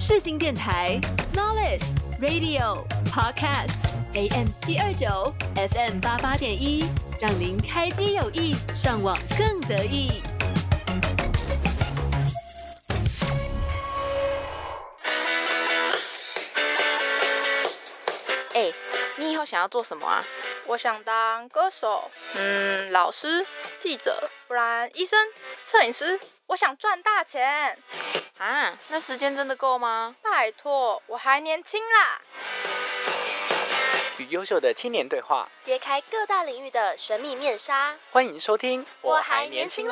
世新电台 Knowledge Radio Podcast AM 七二九 FM 八八点一，让您开机有意，上网更得意。哎、你以后想要做什么啊？我想当歌手，嗯，老师、记者，不然医生、摄影师。我想赚大钱，啊，那时间真的够吗？拜托，我还年轻啦。与优秀的青年对话，揭开各大领域的神秘面纱。欢迎收听。欢迎收听，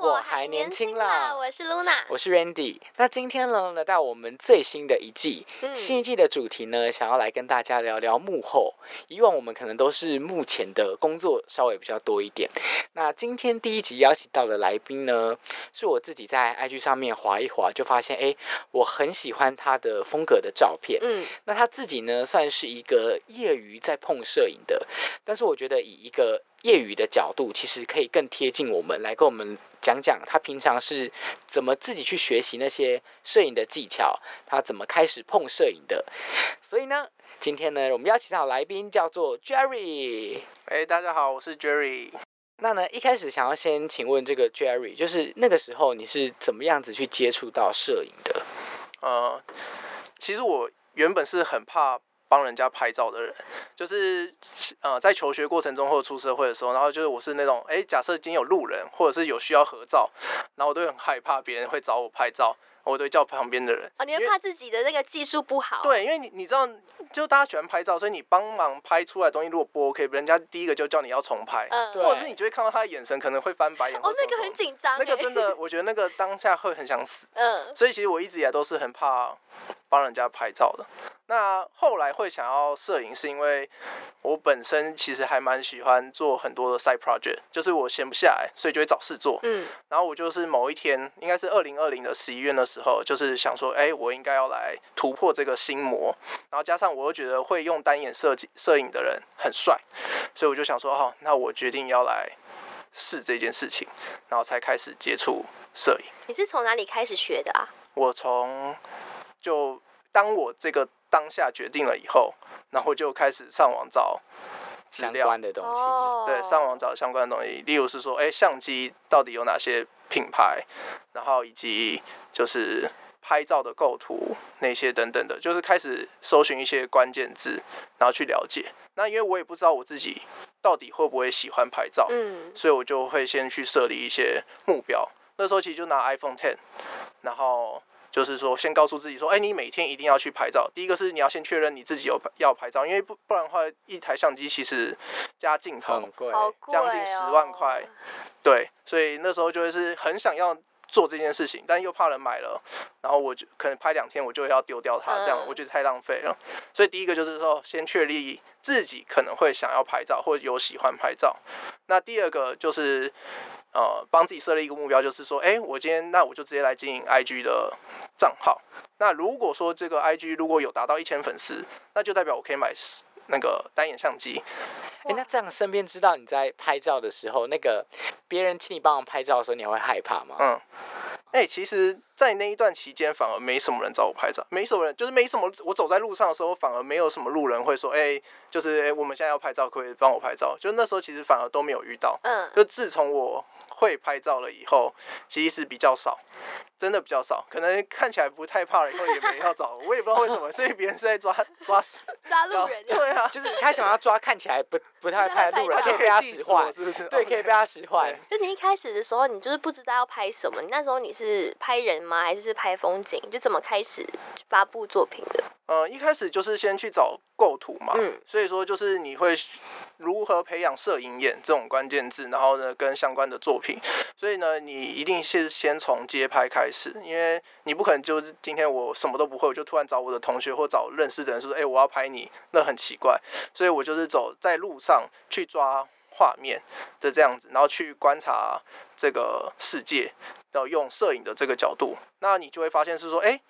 我还年轻啦我是 Luna，我是 Randy。那今天呢，来到我们最新的一季，嗯新一季的主题呢，想要来跟大家聊聊幕后。以往我们可能都是目前的工作稍微比较多一点。那今天第一集邀请到的来宾呢，是我自己在 IG 上面划一划，就发现哎，我很喜欢他的风格的照片。嗯，那他自己呢，算是一个业余在碰摄影的，但是我觉得以一个业余的角度，其实可以更贴近我们，来跟我们讲讲他平常是怎么自己去学习那些摄影的技巧，他怎么开始碰摄影的。所以呢，今天呢，我们邀请到来宾叫做 Jerry。哎、大家好，我是 Jerry。那呢，一开始想要先请问这个 Jerry，就是那个时候你是怎么样子去接触到摄影的？呃，其实我原本是很怕帮人家拍照的人，就是呃，在求学过程中或者出社会的时候，然后就是我是那种，哎、假设今天有路人或者是有需要合照，然后我都会很害怕别人会找我拍照，我都会叫旁边的人。哦，你会怕自己的那个技术不好？，对，因为你你知道，就大家喜欢拍照，所以你帮忙拍出来的东西如果不 OK，人家第一个就叫你要重拍，嗯，或者是你就会看到他的眼神可能会翻白眼哦，那个很紧张，那个真，的，我觉得那个当下会很想死。嗯，所以其实我一直以来都是很怕帮人家拍照的。那后来会想要摄影，是因为我本身其实还蛮喜欢做很多的 side project，就是我闲不下来，所以就会找事做。嗯，然后我就是某一天，应该是二零二零的十一月的时候，就是想说，哎、我应该要来突破这个心魔。然后加上我又觉得会用单眼设计摄影的人很帅，所以我就想说，哦，那我决定要来试这件事情，然后才开始接触摄影。你是从哪里开始学的啊？我从就当我这个当下决定了以后，然后就开始上网找资相料，关的东西。哦，对，上网找相关的东西，例如是说，哎，相机到底有哪些品牌，然后以及就是拍照的构图那些等等的，就是开始搜寻一些关键字，然后去了解。那因为我也不知道我自己到底会不会喜欢拍照，嗯，所以我就会先去设立一些目标。那时候其实就拿 iPhone Ten，然后就是说先告诉自己说，哎，你每天一定要去拍照。第一个是你要先确认你自己有要拍照，因为不不然的话，一台相机其实加镜头很贵，好贵、哦，将近10万块对，所以那时候就会是很想要做这件事情，但又怕人买了，然后我就可能拍两天我就要丢掉它，这样嗯我觉得太浪费了。所以第一个就是说，先确立自己可能会想要拍照，或者有喜欢拍照。那第二个就是呃，帮自己设立一个目标，就是说，哎、我今天那我就直接来经营 IG 的账号。那如果说这个 IG 如果有达到一千粉丝，那就代表我可以买那个单眼相机。哎、那这样身边知道你在拍照的时候，那个别人请你帮忙拍照的时候，你还会害怕吗？嗯，哎、其实，在那一段期间，反而没什么人找我拍照，没什么人，就是没什么。我走在路上的时候，反而没有什么路人会说，哎、就是、哎，我们现在要拍照，可不可以帮我拍照？就那时候其实反而都没有遇到。嗯，就自从我会拍照了以后，其实比较少，真的比较少。可能看起来不太怕了，以后也没要找我，我也不知道为什么。所以别人是在抓抓 抓路人，对啊，就是他想要抓看起来不不太怕路人，不太会可以被他使坏，是不是？对，可以被他使坏。就你一开始的时候，你就是不知道要拍什么，你那时候你是拍人吗？还是是拍风景？就怎么开始发布作品的？呃，一开始就是先去找构图嘛，嗯所以说就是你会如何培养摄影眼这种关键字，然后呢跟相关的作品，所以呢你一定是先从街拍开始，因为你不可能就是今天我什么都不会，我就突然找我的同学或找认识的人说，哎、我要拍你，那很奇怪，所以我就是走在路上去抓画面的这样子，然后去观察这个世界，然后用摄影的这个角度，那你就会发现是说，哎，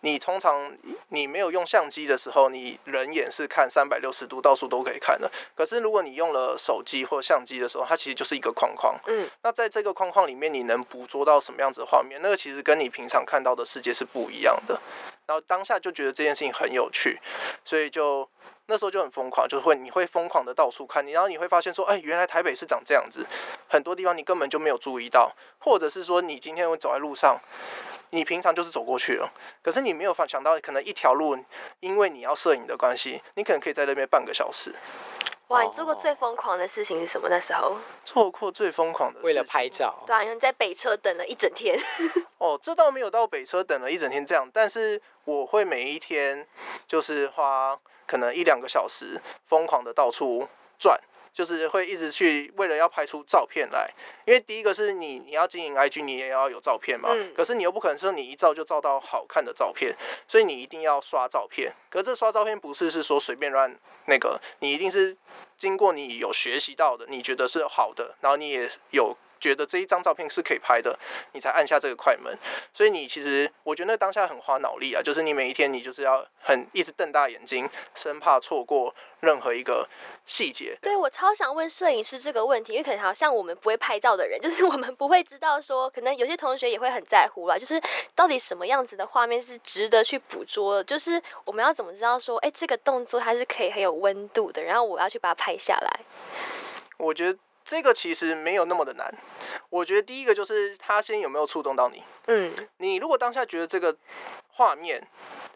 你通常你没有用相机的时候，你人眼是看三百六十度，到处都可以看的。可是如果你用了手机或相机的时候，它其实就是一个框框。嗯，那在这个框框里面，你能捕捉到什么样子的画面？那个其实跟你平常看到的世界是不一样的。然后当下就觉得这件事情很有趣，所以就那时候就很疯狂，就是会你会疯狂的到处看，你然后你会发现说，哎，原来台北是长这样子，很多地方你根本就没有注意到，或者是说你今天会走在路上，你平常就是走过去了，可是你没有发想到，可能一条路因为你要摄影的关系，你可能可以在那边半个小时。哇，你做过最疯狂的事情是什么？那时候？做过最疯狂的，为了拍。照，对啊，因为你在北车等了一整天。哦，这倒没有到北车等了一整天这样，但是我会每一天就是花可能一两个小时，疯狂的到处转，就是会一直去为了要拍出照片来。因为第一个是你你要经营 IG，你也要有照片嘛，嗯可是你又不可能说你一照就照到好看的照片，所以你一定要刷照片。可是这刷照片不是是说随便乱那个，你一定是经过你有学习到的，你觉得是好的，然后你也有觉得这一张照片是可以拍的，你才按下这个快门。所以你其实我觉得那当下很花脑力啊，就是你每一天你就是要很一直瞪大眼睛，生怕错过任何一个细节。对我超想问摄影师这个问题，因为可能好像我们不会拍照的人，就是我们不会知道说，可能有些同学也会很在乎啦，就是到底什么样子的画面是值得去捕捉的，就是我们要怎么知道说，哎，这个动作它是可以很有温度的，然后我要去把它拍下来。我觉得这个其实没有那么的难。我觉得第一个就是他先有没有触动到你。嗯，你如果当下觉得这个画面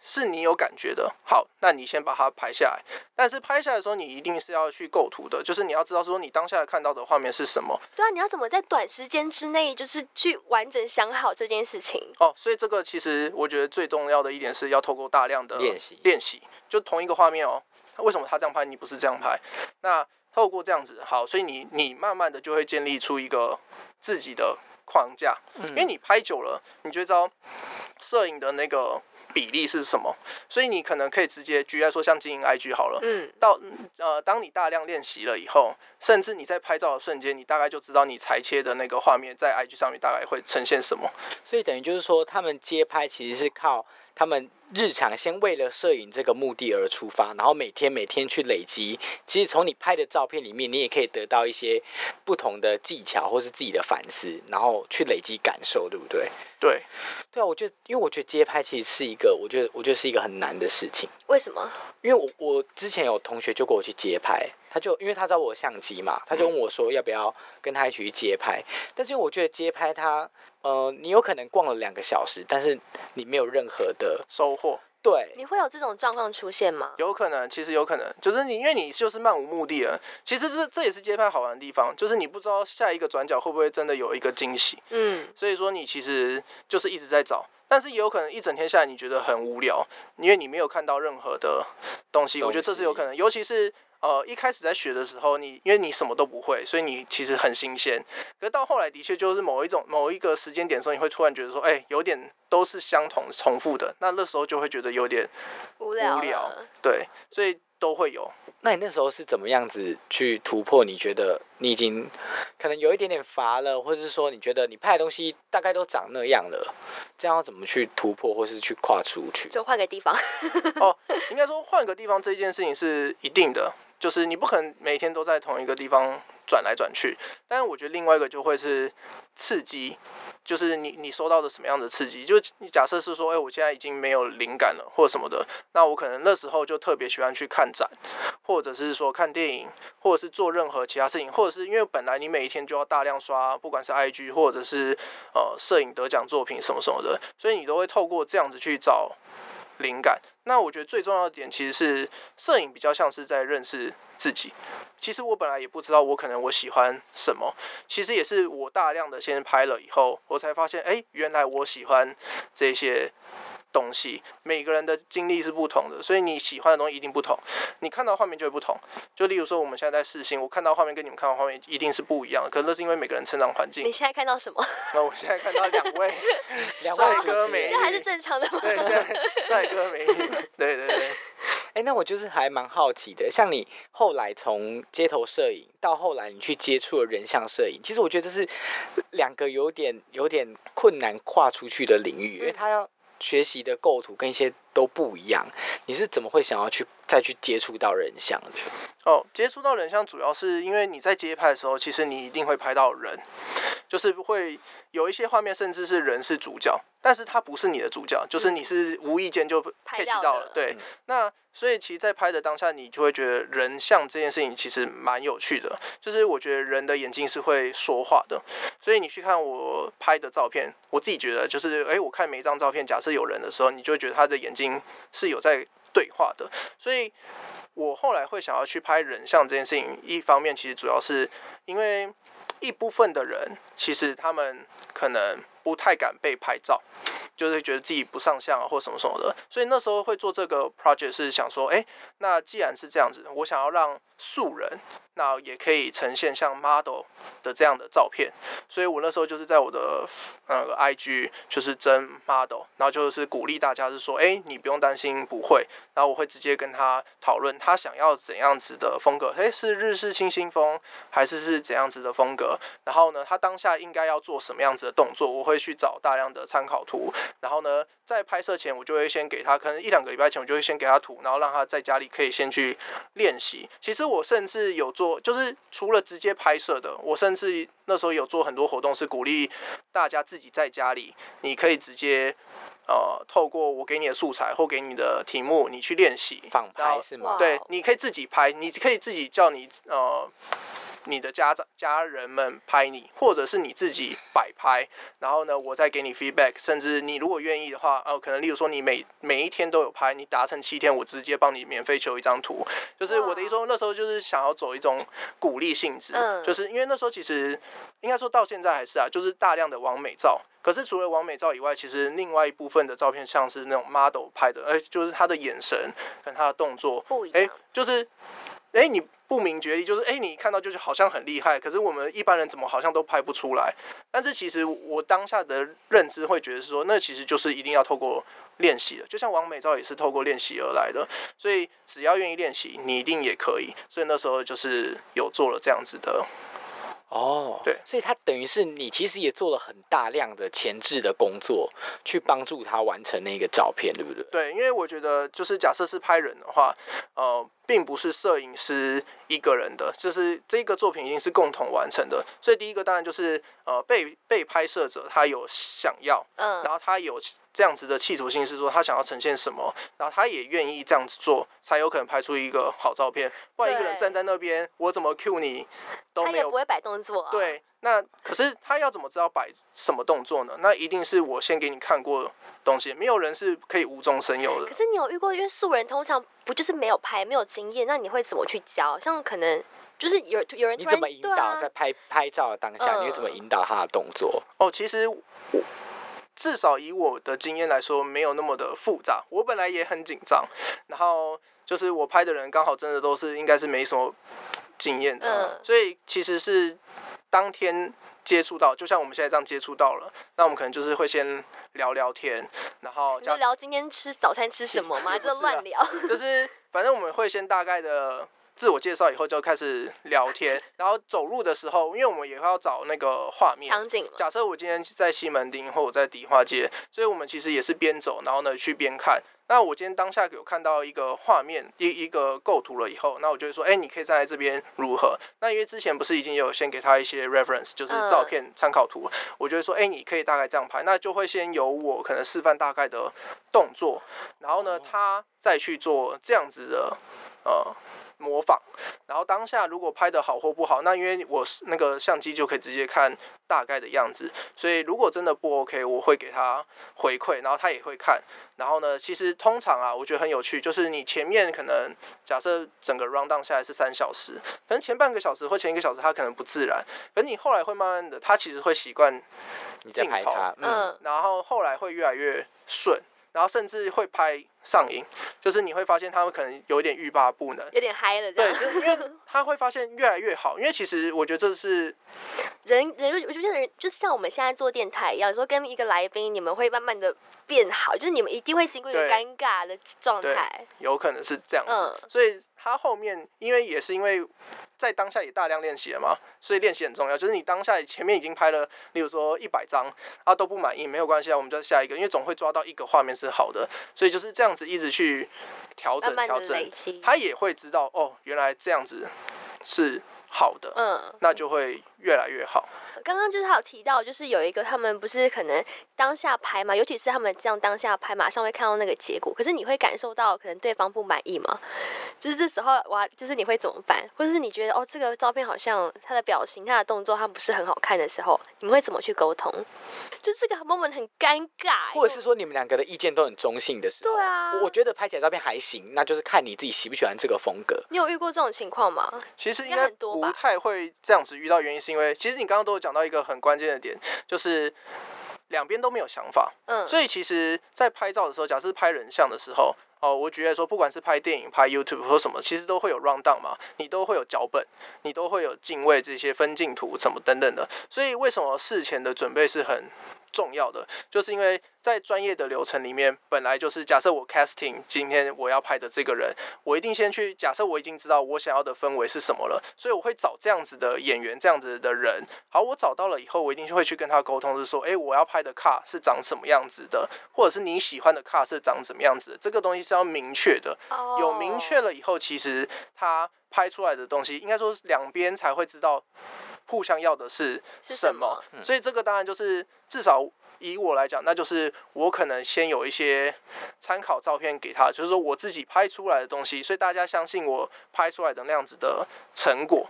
是你有感觉的，好，那你先把它拍下来。但是拍下来的时候，你一定是要去构图的，就是你要知道说你当下看到的画面是什么。对啊，你要怎么在短时间之内，就是去完整想好这件事情？哦，所以这个其实我觉得最重要的一点是要透过大量的练习练习，就同一个画面哦，为什么他这样拍，你不是这样拍？那透过这样子，好，所以你你慢慢的就会建立出一个自己的框架，因为你拍久了，你就知道摄影的那个比例是什么，所以你可能可以直接举例来说，像经营 IG 好了，嗯，到呃，当你大量练习了以后，甚至你在拍照的瞬间，你大概就知道你裁切的那个画面在 IG 上面大概会呈现什么。所以等于就是说，他们街拍其实是靠他们日常先为了摄影这个目的而出发，然后每天每天去累积。其实从你拍的照片里面，你也可以得到一些不同的技巧或是自己的反思，然后去累积感受，对不对？对，对啊，我觉得，因为我觉得街拍其实是一个，我觉得我觉得是一个很难的事情。为什么？因为我我之前有同学就跟我去街拍，他就因为他知道我相机嘛，他就问我说要不要跟他一起去街拍。但是因为我觉得街拍它，呃，你有可能逛了两个小时，但是你没有任何的收获对你会有这种状况出现吗？有可能，其实有可能，就是你因为你就是漫无目的了。其实这这也是街拍好玩的地方，就是你不知道下一个转角会不会真的有一个惊喜。嗯，所以说你其实就是一直在找，但是也有可能一整天下来你觉得很无聊，因为你没有看到任何的东西。我觉得这是有可能，尤其是呃一开始在学的时候，你因为你什么都不会，所以你其实很新鲜。可是到后来的确就是某一种某一个时间点的时候，你会突然觉得说，哎、有点都是相同重复的，那那时候就会觉得有点无聊无聊。对，所以都会有。那你那时候是怎么样子去突破？你觉得你已经可能有一点点乏了，或者是说你觉得你拍的东西大概都长那样了，这样要怎么去突破，或是去跨出去？就换个地方。哦，应该说换个地方这件事情是一定的，就是你不可能每天都在同一个地方转来转去。但是我觉得另外一个就会是刺激，就是你你收到的什么样的刺激？就你假设是说，哎、我现在已经没有灵感了，或者什么的，那我可能那时候就特别喜欢去看展，或者是说看电影，或者是做任何其他事情，或者是因为本来你每一天就要大量刷，不管是 IG 或者是呃摄影得奖作品什么什么的，所以你都会透过这样子去找灵感。那我觉得最重要的点其实是摄影比较像是在认识自己。其实我本来也不知道我可能我喜欢什么，其实也是我大量的先拍了以后，我才发现，哎，原来我喜欢这些东西。每个人的经历是不同的，所以你喜欢的东西一定不同，你看到画面就会不同。就例如说我们现在在试新，我看到画面跟你们看到画面一定是不一样的，可是那是因为每个人成长环境你。现在看到什么？那我现在看到两位两帅哥美女这还是正常的吗？对，帅哥美女，对对对。哎，那我就是还蛮好奇的，像你后来从街头摄影到后来你去接触了人像摄影，其实我觉得这是两个有点有点困难跨出去的领域，因为他要学习的构图跟一些都不一样。你是怎么会想要去再去接触到人像的？哦，接触到人像主要是因为你在街拍的时候，其实你一定会拍到人，就是会有一些画面，甚至是人是主角，但是他不是你的主角，就是你是无意间就拍 catch 到的到了。对，那所以其实，在拍的当下，你就会觉得人像这件事情其实蛮有趣的，就是我觉得人的眼睛是会说话的，所以你去看我拍的照片，我自己觉得就是，诶，我看每一张照片，假设有人的时候，你就会觉得他的眼睛是有在对话的，所以。我后来会想要去拍人像这件事情，一方面其实主要是因为一部分的人其实他们可能不太敢被拍照，就是觉得自己不上相啊或什么什么的，所以那时候会做这个 project 是想说，哎，那既然是这样子，我想要让素人那也可以呈现像 model 的这样的照片，所以我那时候就是在我的呃 IG 就是真 model，然后就是鼓励大家是说，哎，你不用担心不会，然后我会直接跟他讨论他想要怎样子的风格，哎，是日式清新风还是是怎样子的风格，然后呢，他当下应该要做什么样子的动作，我会去找大量的参考图，然后呢，在拍摄前我就会先给他，可能一两个礼拜前我就会先给他图，然后让他在家里可以先去练习。其实我甚至有做，就是除了直接拍摄的，我甚至那时候有做很多活动，是鼓励大家自己在家里，你可以直接呃透过我给你的素材或给你的题目，你去练习仿拍是吗？对，你可以自己拍，你可以自己叫你呃你的家长家人们拍你，或者是你自己摆拍，然后呢，我再给你 feedback，甚至你如果愿意的话，呃，可能例如说你每每一天都有拍，你达成七天，我直接帮你免费求一张图。就是我的意思说，那时候就是想要走一种鼓励性质，嗯就是因为那时候其实应该说到现在还是啊，就是大量的完美照。可是除了完美照以外，其实另外一部分的照片像是那种 model 拍的，哎，就是他的眼神跟他的动作，哎就是，哎，你不明觉厉，就是哎，你看到就是好像很厉害，可是我们一般人怎么好像都拍不出来？但是其实我当下的认知会觉得说，那其实就是一定要透过练习的，就像王美照也是透过练习而来的，所以只要愿意练习，你一定也可以。所以那时候就是有做了这样子的，哦，对所以他等于是你其实也做了很大量的前置的工作，去帮助他完成那个照片，对不对？对，因为我觉得就是假设是拍人的话，呃，并不是摄影师一个人的，就是这个作品一定是共同完成的。所以第一个当然就是呃被被拍摄者他有想要，嗯然后他有这样子的企图心，是说他想要呈现什么，然后他也愿意这样子做，才有可能拍出一个好照片。不然一个人站在那边，我怎么 cue 你都没有他也不会摆动作啊。，对，那可是他要怎么知道摆什么动作呢？那一定是我先给你看过东西，没有人是可以无中生有的可。是你有遇过，因为素人通常不就是没有拍、没有经验，那你会怎么去教？像可能就是有有人你怎么引导在拍拍照的当下，你会怎么嗯引导他的动作？哦，其实我至少以我的经验来说，没有那么的复杂。我本来也很紧张，然后就是我拍的人刚好真的都是应该是没什么经验的，嗯所以其实是当天接触到，就像我们现在这样接触到了，那我们可能就是会先聊聊天，然后就聊今天吃早餐吃什么吗？就乱聊。就是反正我们会先大概的自我介绍，以后就开始聊天，然后走路的时候，因为我们也会要找那个画面场景假设我今天在西门町或我在迪化街，所以我们其实也是边走，然后呢去边看。那我今天当下有看到一个画面，一一个构图了以后，那我就会说，哎、你可以站在这边如何？那因为之前不是已经有先给他一些 reference，就是嗯。照片参考图，我就会说，哎、你可以大概这样拍，那就会先由我可能示范大概的动作，然后呢，他再去做这样子的呃模仿，然后当下如果拍的好或不好，那因为我是那个相机就可以直接看大概的样子，所以如果真的不 OK，我会给他回馈，然后他也会看。然后呢，其实通常啊，我觉得很有趣，就是你前面可能假设整个 round down 下来是三小时，可能前半个小时或前一个小时他可能不自然，可你后来会慢慢的，他其实会习惯你在拍他，嗯，嗯，然后后来会越来越顺。然后甚至会拍上瘾，就是你会发现他们可能有一点欲罢不能。有点嗨了这对，样。就是因为他会发现越来越好，因为其实我觉得这是 人人，我觉得人就是像我们现在做电台一样，说跟一个来宾，你们会慢慢的变好，就是你们一定会经过一个尴尬的状态。有可能是这样子，嗯所以他后面因为也是因为在当下也大量练习了嘛，所以练习很重要。就是你当下前面已经拍了，例如说一百张啊都不满意，没有关系啊，我们就下一个，因为总会抓到一个画面是好的，所以就是这样子一直去调整调整。他也会知道哦，原来这样子是好的，嗯，那就会越来越好。刚刚就是他有提到，就是有一个他们不是可能当下拍嘛，尤其是他们这样当下拍，马上会看到那个结果。可是你会感受到可能对方不满意吗？就是这时候哇，就是你会怎么办？或者是你觉得哦，这个照片好像他的表情、他的动作，他不是很好看的时候，你们会怎么去沟通？就这个 moment 很尴尬，或者是说你们两个的意见都很中性的时候，对啊我我觉得拍起来照片还行，那就是看你自己喜不喜欢这个风格。你有遇过这种情况吗？其实应该不很多吧太会这样子遇到，原因是因为其实你刚刚都有讲到一个很关键的点，就是两边都没有想法。嗯，所以其实，在拍照的时候，假设拍人像的时候，哦，我举例来说，不管是拍电影、拍 YouTube 或什么，其实都会有 round down 嘛，你都会有脚本，你都会有镜位这些分镜图什么等等的。所以为什么事前的准备是很重要的？就是因为在专业的流程里面，本来就是假设我 casting 今天我要拍的这个人，我一定先去假设我已经知道我想要的氛围是什么了，所以我会找这样子的演员，这样子的人。好，我找到了以后，我一定会去跟他沟通，是说，诶，我要拍的 car 是长什么样子的，或者是你喜欢的 car 是长什么样子的，这个东西是要明确的。有明确哦了以后，其实他拍出来的东西，应该说是两边才会知道互相要的是是什么。所以这个当然就是至少以我来讲，那就是我可能先有一些参考照片给他，就是说我自己拍出来的东西，所以大家相信我拍出来的那样子的成果。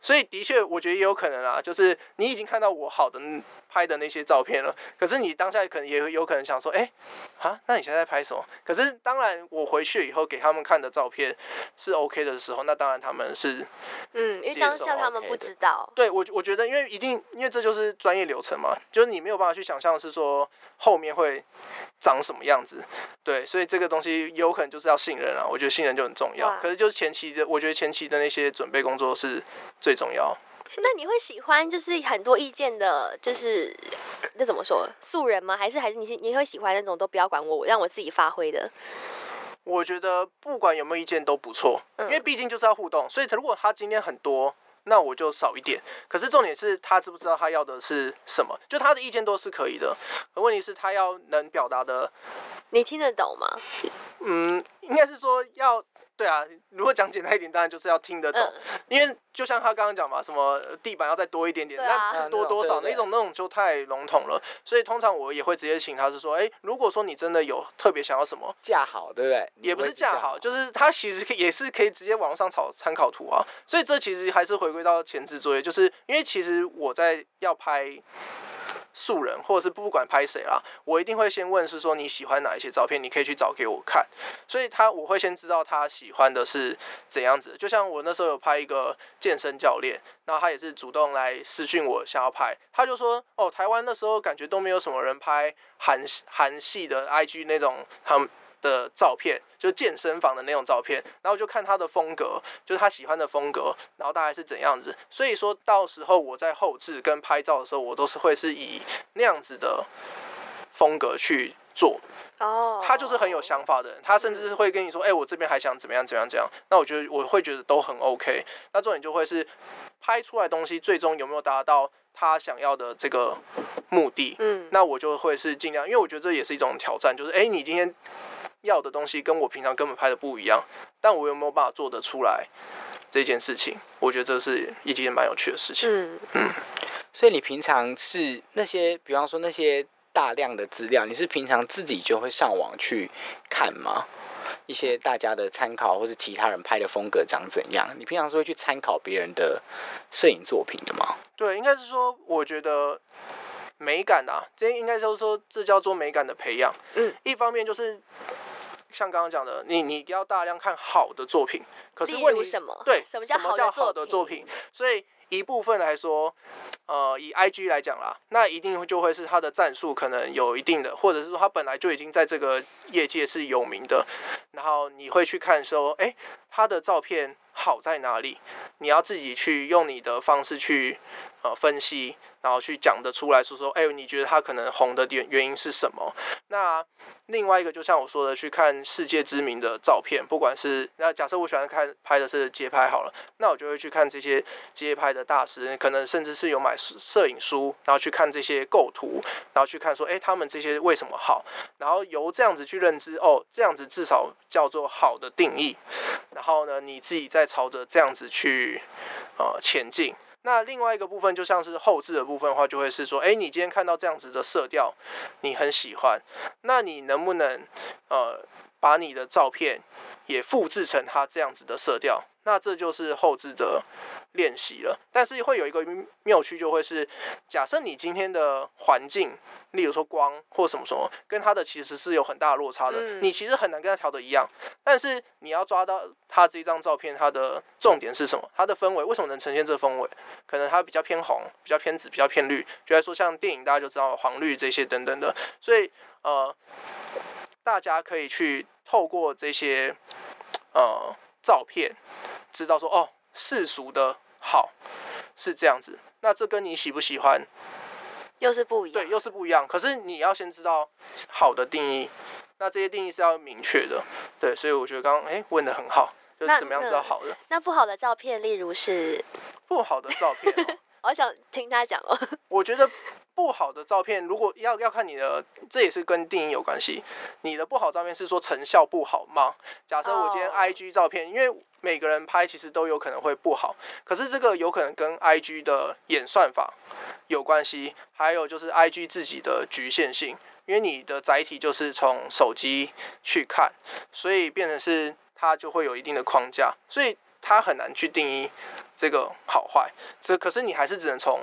所以的确，我觉得也有可能啊，就是你已经看到我好的拍的那些照片了，可是你当下可能也有可能想说，哎、啊，那你现在在拍什么？可是当然，我回去以后给他们看的照片是 OK 的时候，那当然他们是嗯，因为当下他们不知道。对我我觉得，因为一定因为这就是专业流程嘛，就是你没有办法去想象是说后面会长什么样子，对，所以这个东西有可能就是要信任啊，我觉得信任就很重要。可是就是前期的，我觉得前期的那些准备工作是最重要。那你会喜欢就是很多意见的，就是那怎么说素人吗？还是还是你是你会喜欢那种都不要管我，我让我自己发挥的？我觉得不管有没有意见都不错，因为嗯毕竟就是要互动，所以如果他今天很多。那我就少一点，可是重点是他知不知道他要的是什么？就他的意见都是可以的，可问题是他要能表达的你听得懂吗？嗯，应该是说要对啊。如果讲简单一点，当然就是要听得懂，嗯因为就像他刚刚讲嘛，什么呃地板要再多一点点，啊那是多多少嗯那种那种那种就太笼统了。所以通常我也会直接请他是说，哎、如果说你真的有特别想要什么。架好，对不对？也不是架架好，就是他其实可以也是可以直接网络上找参考图啊，所以这其实还是回归到前置作业，就是因为其实我在要拍素人，或者是不管拍谁啦，我一定会先问是说你喜欢哪一些照片，你可以去找给我看。所以他我会先知道他喜欢的是怎样子。就像我那时候有拍一个健身教练，然后他也是主动来私讯我想要拍，他就说哦，台湾那时候感觉都没有什么人拍韩韩系的 IG 那种他们。的照片，就健身房的那种照片，然后就看他的风格，就是他喜欢的风格，然后大概是怎样子。所以说到时候我在后置跟拍照的时候，我都是会是以那样子的风格去做。哦，他就是很有想法的人，他甚至是会跟你说，哎、我这边还想怎么样怎么样怎么样。那我觉得我会觉得都很 OK。那重点就会是拍出来东西最终有没有达到他想要的这个目的。嗯，那我就会是尽量，因为我觉得这也是一种挑战，就是哎、诶你今天要的东西跟我平常根本拍的不一样，但我有没有办法做得出来这件事情？我觉得这是一件蛮有趣的事情。嗯嗯，所以你平常是那些，比方说那些大量的资料，你是平常自己就会上网去看吗？一些大家的参考，或是其他人拍的风格长怎样？你平常是会去参考别人的摄影作品的吗？对，应该是说，我觉得美感啊，这应该就是说，这叫做美感的培养。嗯，一方面就是像刚刚讲的，你你要大量看好的作品，可是问题如什么对什么叫好的作品的作品？所以一部分来说，呃，以 IG 来讲啦，那一定就会是他的战术可能有一定的，或者是说他本来就已经在这个业界是有名的，然后你会去看说，哎，他的照片好在哪里？你要自己去用你的方式去呃分析。然后去讲得出来说说，哎，你觉得他可能红的点原因是什么？那另外一个，就像我说的，去看世界知名的照片，不管是那假设我喜欢看拍的是街拍好了，那我就会去看这些街拍的大师，可能甚至是有买摄影书，然后去看这些构图，然后去看说，哎，他们这些为什么好？然后由这样子去认知，哦，这样子至少叫做好的定义。然后呢，你自己再朝着这样子去呃前进。那另外一个部分，就像是后置的部分的话，就会是说，哎，你今天看到这样子的色调，你很喜欢，那你能不能呃把你的照片也复制成它这样子的色调？那这就是后置的练习了，但是会有一个妙趣，就会是假设你今天的环境，例如说光或什么什么，跟它的其实是有很大的落差的，你其实很难跟它调的一样。但是你要抓到它这张照片，它的重点是什么？它的氛围为什么能呈现这氛围？可能它比较偏红，比较偏紫，比较偏绿。就来说像电影，大家就知道黄绿这些等等的，所以呃，大家可以去透过这些呃照片。知道说哦，世俗的好是这样子，那这跟你喜不喜欢又是不一样，对，又是不一样。可是你要先知道好的定义，那这些定义是要明确的，对。所以我觉得刚刚哎问的很好，就怎么样知道好的？那不好的照片，例如是不好的照片，我想听他讲哦。我觉得。不好的照片，如果要要看你的，这也是跟定义有关系。你的不好照片是说成效不好吗？假设我今天 I G 照片，因为每个人拍其实都有可能会不好，可是这个有可能跟 I G 的演算法有关系，还有就是 I G 自己的局限性，因为你的载体就是从手机去看，所以变成是它就会有一定的框架，所以它很难去定义这个好坏。这可是你还是只能从。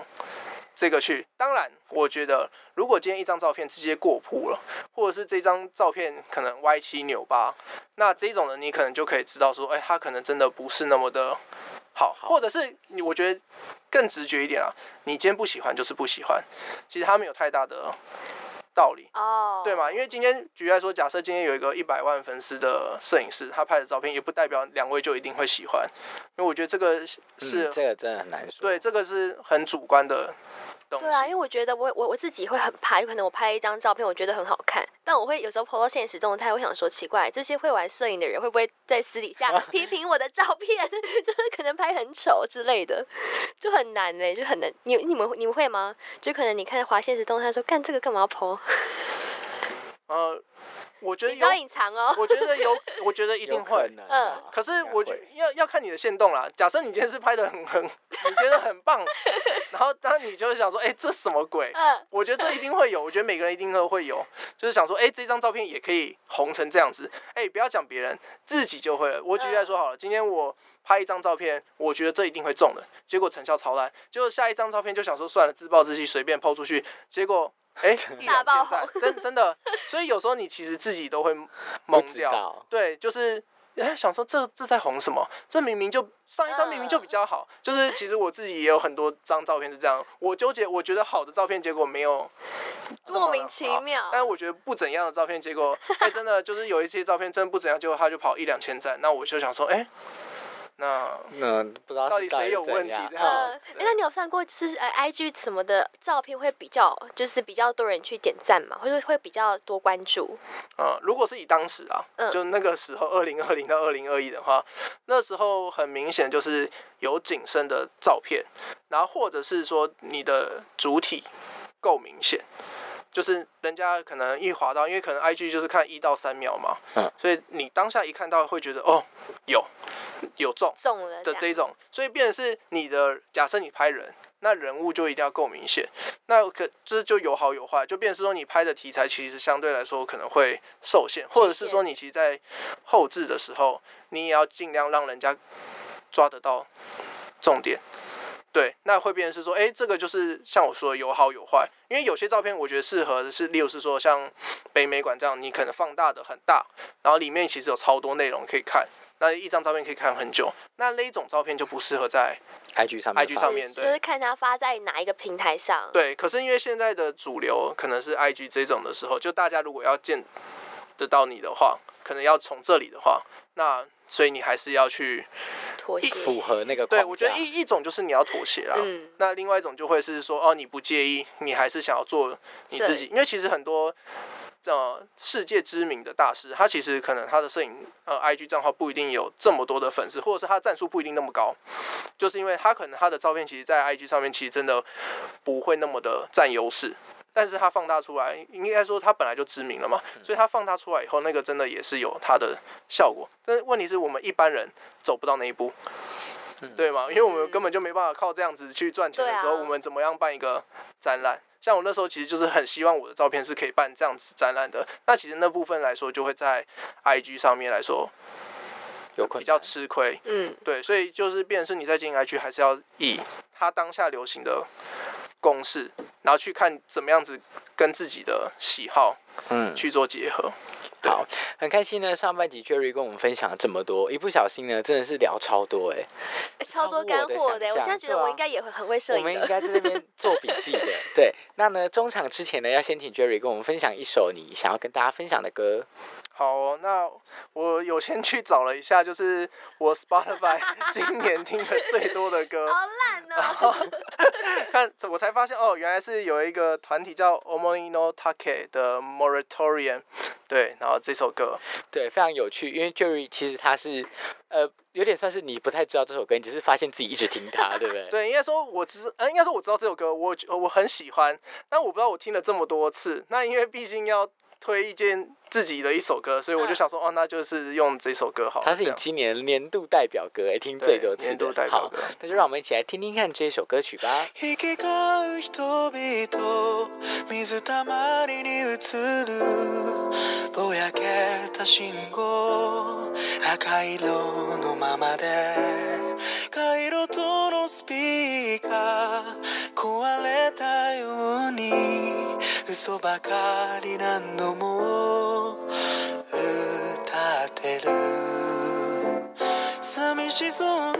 这个去，当然，我觉得如果今天一张照片直接过曝了，或者是这张照片可能歪七扭八，那这种人你可能就可以知道说，哎，他可能真的不是那么的好，或者是你，我觉得更直觉一点啊，你今天不喜欢就是不喜欢，其实他没有太大的。道理哦，对嘛？因为今天举例来说，假设今天有一个一百万粉丝的摄影师，他拍的照片也不代表两位就一定会喜欢，因为我觉得这个是这个真的很难说。对，这个是很主观的。对啊，因为我觉得我我我自己会很怕，有可能我拍了一张照片，我觉得很好看，但我会有时候 po 到现实动态，我想说奇怪，这些会玩摄影的人会不会在私底下 批评我的照片，就是可能拍很丑之类的，就很难嘞，就很难。你你们你们会吗？就可能你看滑现实动态说，干这个干嘛要 po？呃。我觉得有隐藏哦。我觉得有，我觉得一定会。嗯。可是我觉要要看你的线动啦。假设你今天是拍的很很，你觉得很棒，然后当你就是想说，哎，这什么鬼？嗯。我觉得这一定会有，我觉得每个人一定都会有，就是想说，哎，这张照片也可以红成这样子。哎，不要讲别人，自己就会了。我举例来说好了，今天我拍一张照片，我觉得这一定会中的，结果成效超烂。结果下一张照片就想说，算了，自暴自弃，随便抛出去，结果。哎，一两千赞，真真的，所以有时候你其实自己都会 懵掉，对，就是哎想说这这在红什么？这明明就上一张明明就比较好，就是其实我自己也有很多张照片是这样，我纠结，我觉得好的照片结果没有莫名其妙，但是我觉得不怎样的照片结果，哎真的就是有一些照片真的不怎样，结果他就跑一两千赞，那我就想说，哎。那那不知道到底谁有问题？呃，那你有上过就是呃，I G 什么的照片会比较，就是比较多人去点赞嘛，或者会比较多关注？呃，如果是以当时啊，就那个时候二零二零到二零二一的话，那时候很明显就是有景深的照片，然后或者是说你的主体够明显。就是人家可能一滑到，因为可能 I G 就是看一到三秒嘛，嗯，所以你当下一看到会觉得哦，有有中中了的这种，所以变成是你的假设你拍人，那人物就一定要够明显，那可这就有好有坏，就变成是说你拍的题材其实相对来说可能会受限，或者是说你其实在后置的时候，你也要尽量让人家抓得到重点。对，那会变成是说，哎，这个就是像我说的有好有坏，因为有些照片我觉得适合的是，例如是说像北美馆这样，你可能放大的很大，然后里面其实有超多内容可以看，那一张照片可以看很久。那那一种照片就不适合在 IG 上面 IG 上面对就是看它发在哪一个平台上。对，可是因为现在的主流可能是 IG 这种的时候，就大家如果要见得到你的话，可能要从这里的话，那所以你还是要去。妥协。符合那个。对，我觉得一一种就是你要妥协啦。嗯那另外一种就会是说，哦，你不介意，你还是想要做你自己，因为其实很多。呃，世界知名的大师，他其实可能他的摄影呃 IG 账号不一定有这么多的粉丝，或者是他的战术不一定那么高，就是因为他可能他的照片其实，在 IG 上面其实真的不会那么的占优势，但是它放大出来，应该说它本来就知名了嘛，所以它放大出来以后，那个真的也是有它的效果。但是问题是我们一般人走不到那一步，对吗？因为我们根本就没办法靠这样子去赚钱的时候，我们怎么样办一个展览？像我那时候其实就是很希望我的照片是可以办这样子展览的，那其实那部分来说就会在 IG 上面来说有比较吃亏。嗯，对，所以就是变成是你在经营 IG 还是要以它当下流行的公式，然后去看怎么样子跟自己的喜好嗯，去做结合。好，很开心呢。上半集 Jerry 跟我们分享了这么多，一不小心呢，真的是聊超多哎。超多干货的。我的我现在觉得我应该也会很会摄影我们应。该在这边做笔记的。对，那呢，中场之前呢，要先请 Jerry 跟我们分享一首你想要跟大家分享的歌。好哦、那我有先去找了一下，就是我 Spotify 今年听的最多的歌，好烂哦！看我才发现哦，原来是有一个团体叫 Omonino Take 的 Moratorium，对，然后这首歌，对，非常有趣，因为 Jerry 其实他是呃，有点算是你不太知道这首歌，你只是发现自己一直听它，对不对？对，应该说我知，呃，应该说我知道这首歌，我我很喜欢，但我不知道我听了这么多次，那因为毕竟要推一件自己的一首歌，所以我就嗯想说，哦，那就是用这首歌好了。它是你今年年度代表歌，哎，听最多次的年度代。表歌，那就让我们一起来听听看这首歌曲吧。嘘ばかり何度も歌ってる。寂しそうな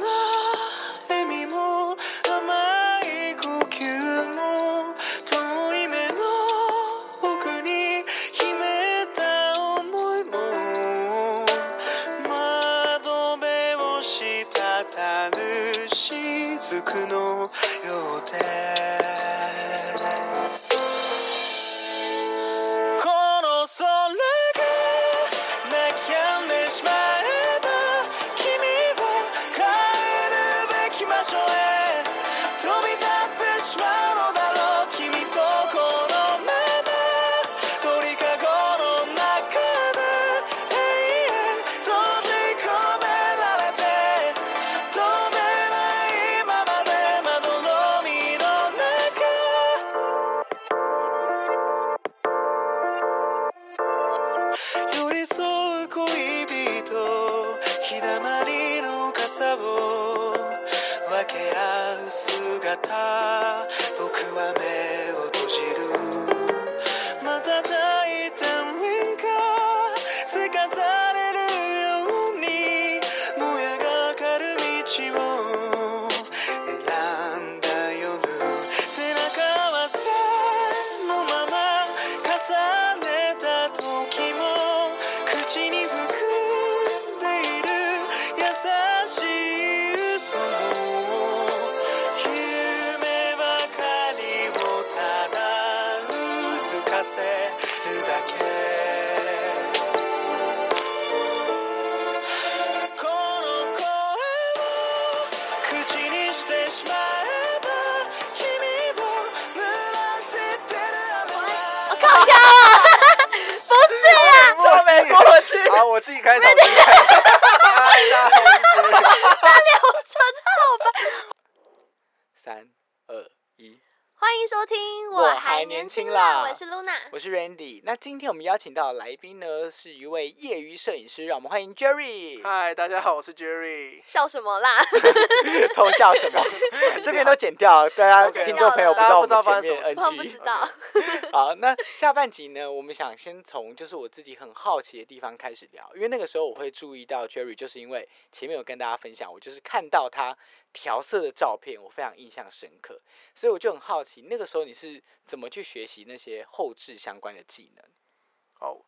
们邀请到的来宾呢，是一位业余摄影师，让我们欢迎 Jerry。嗨，大家好，我是 Jerry。笑什么啦？偷笑什么？这边都剪掉，大家听众朋友不知道我们前面 NG 知。道。好，那下半集呢，我们想先从就是我自己很好奇的地方开始聊，因为那个时候我会注意到 Jerry，就是因为前面有跟大家分享，我就是看到他调色的照片，我非常印象深刻，所以我就很好奇，那个时候你是怎么去学习那些后置相关的技能？哦，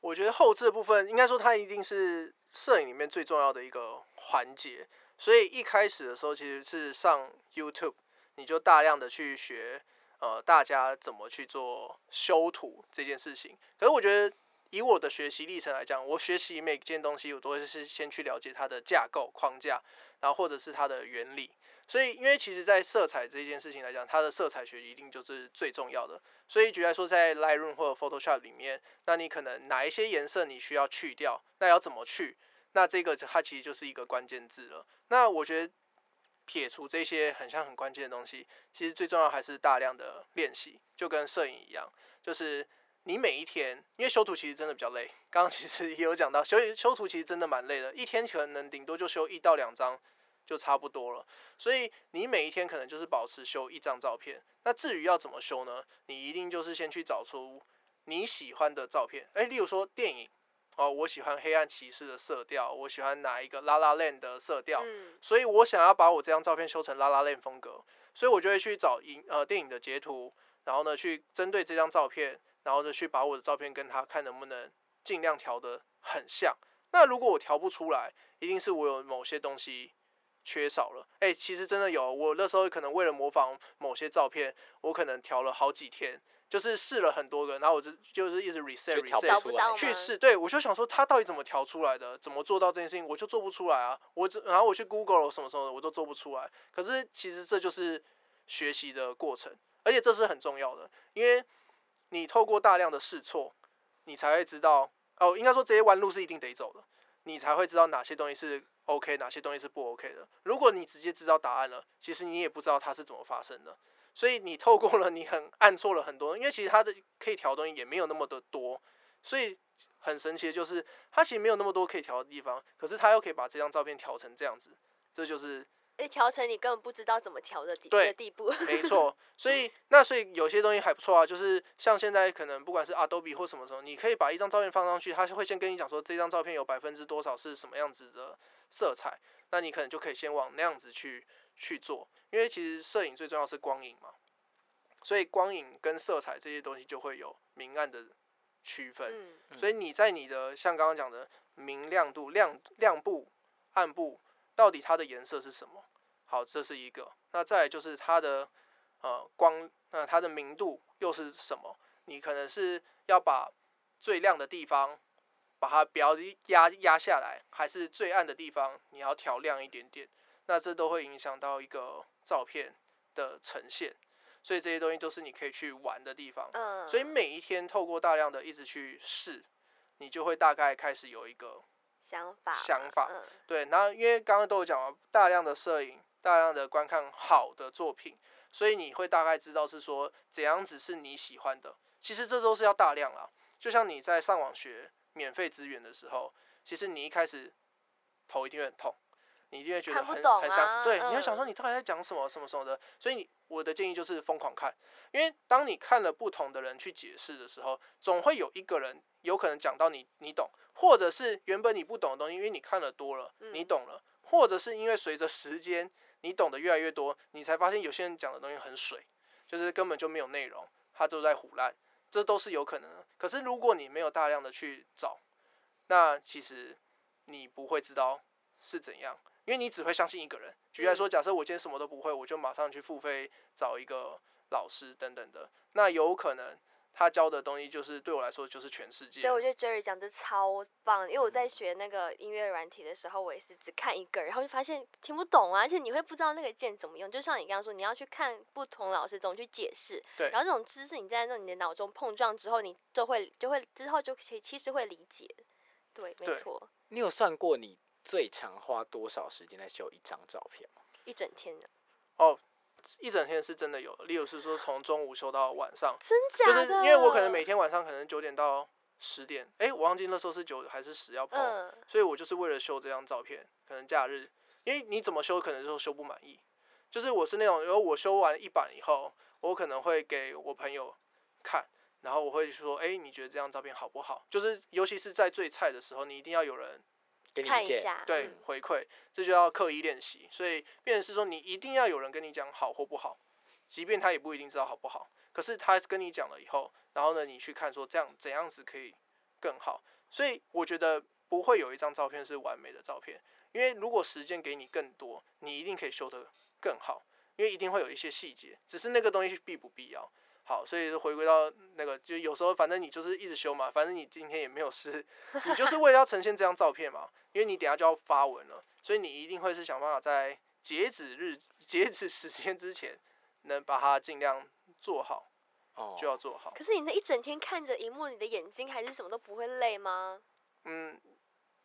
我觉得后置的部分，应该说它一定是摄影里面最重要的一个环节。所以一开始的时候，其实是上 YouTube，你就大量的去学，呃，大家怎么去做修图这件事情。可是我觉得，以我的学习历程来讲，我学习每件东西，我都会是先去了解它的架构框架，然后或者是它的原理。所以，因为其实，在色彩这件事情来讲，它的色彩学一定就是最重要的。所以，举例来说，在 Lightroom 或者 Photoshop 里面，那你可能哪一些颜色你需要去掉，那要怎么去？那这个它其实就是一个关键字了。那我觉得撇除这些很像很关键的东西，其实最重要还是大量的练习，就跟摄影一样，就是你每一天，因为修图其实真的比较累。刚刚其实也有讲到，修修图其实真的蛮累的，一天可能顶多就修一到两张就差不多了。所以你每一天可能就是保持修一张照片。那至于要怎么修呢？你一定就是先去找出你喜欢的照片，诶，例如说电影。哦，我喜欢黑暗骑士的色调，我喜欢哪一个拉拉链的色调，嗯，所以我想要把我这张照片修成拉拉链风格，所以我就会去找影呃电影的截图，然后呢去针对这张照片，然后呢去把我的照片跟他看能不能尽量调的很像。那如果我调不出来，一定是我有某些东西缺少了。哎、其实真的有，我那时候可能为了模仿某些照片，我可能调了好几天，就是试了很多个，然后我就就是一直 reset reset 去试，对我就想说他到底怎么调出来的，怎么做到这件事情，我就做不出来啊。我只然后我去 Google 什么什么的，我都做不出来。可是其实这就是学习的过程，而且这是很重要的，因为你透过大量的试错，你才会知道哦，应该说这些弯路是一定得走的，你才会知道哪些东西是 OK，哪些东西是不 OK 的。如果你直接知道答案了，其实你也不知道它是怎么发生的。所以你透过了你很按错了很多，因为其实它的可以调东西也没有那么的多，所以很神奇的就是它其实没有那么多可以调的地方，可是它又可以把这张照片调成这样子，这就是调成你根本不知道怎么调的底对的地步。没 错。所以那所以有些东西还不错啊，就是像现在可能不管是 Adobe 或什么时候，你可以把一张照片放上去，它会先跟你讲说这张照片有百分之多少是什么样子的色彩，那你可能就可以先往那样子去去做，因为其实摄影最重要是光影嘛，所以光影跟色彩这些东西就会有明暗的区分。嗯，所以你在你的像刚刚讲的明亮度、亮亮部、暗部，到底它的颜色是什么？好，这是一个。那再来就是它的呃光，那它的明度又是什么？你可能是要把最亮的地方把它不要压压下来，还是最暗的地方你要调亮一点点？那这都会影响到一个照片的呈现。所以这些东西都是你可以去玩的地方。嗯，所以每一天透过大量的一直去试，你就会大概开始有一个想法想法嗯对。然后因为刚刚都有讲了，大量的摄影，大量的观看好的作品，所以你会大概知道是说怎样子是你喜欢的。其实这都是要大量啦，就像你在上网学免费资源的时候，其实你一开始头一定会很痛。你一定会觉得很很相似，啊对，你会想说嗯你到底在讲什么什么什么的，所以你我的建议就是疯狂看，因为当你看了不同的人去解释的时候，总会有一个人有可能讲到你你懂，或者是原本你不懂的东西，因为你看了多了，你懂了，或者是因为随着时间你懂得越来越多，你才发现有些人讲的东西很水，就是根本就没有内容，他都在胡乱，这都是有可能的。可是如果你没有大量的去找，那其实你不会知道是怎样。因为你只会相信一个人。举例来说，假设我今天什么都不会，我就马上去付费找一个老师等等的，那有可能他教的东西就是对我来说就是全世界对，。我觉得 Jerry 讲的超棒，因为我在学那个音乐软体的时候，我也是只看一个，然后就发现听不懂啊，而且你会不知道那个键怎么用。就像你刚刚说，你要去看不同老师怎么去解释，对然后这种知识你在那你的脑中碰撞之后，你就会就会之后就其其实会理解。对，没错，你有算过你最长花多少时间在修一张照片吗？一整天的。哦，一整天是真的有，例如是说从中午休到晚上，真假就？是因为我可能每天晚上可能九点到十点，哎、我忘记那时候是九还是十要嗯所以我就是为了修这张照片，可能假日，因为你怎么修可能就修不满意，就是我是那种，然后我修完一版以后，我可能会给我朋友看，然后我会说，哎、你觉得这张照片好不好？就是尤其是在最菜的时候，你一定要有人给你意见。看一下，对嗯回馈，这就要刻意练习。所以，变成是说，你一定要有人跟你讲好或不好，即便他也不一定知道好不好，可是他跟你讲了以后，然后呢，你去看说这样怎样子可以更好。所以，我觉得不会有一张照片是完美的照片，因为如果时间给你更多，你一定可以修得更好，因为一定会有一些细节，只是那个东西必不必要。好，所以回归到那个，就有时候反正你就是一直修嘛，反正你今天也没有事，你就是为了要呈现这张照片嘛，因为你等下就要发文了，所以你一定会是想办法在截止日、截止时间之前，能把它尽量做好，哦，就要做好。可是你那一整天看着荧幕，你的眼睛还是什么都不会累吗？嗯，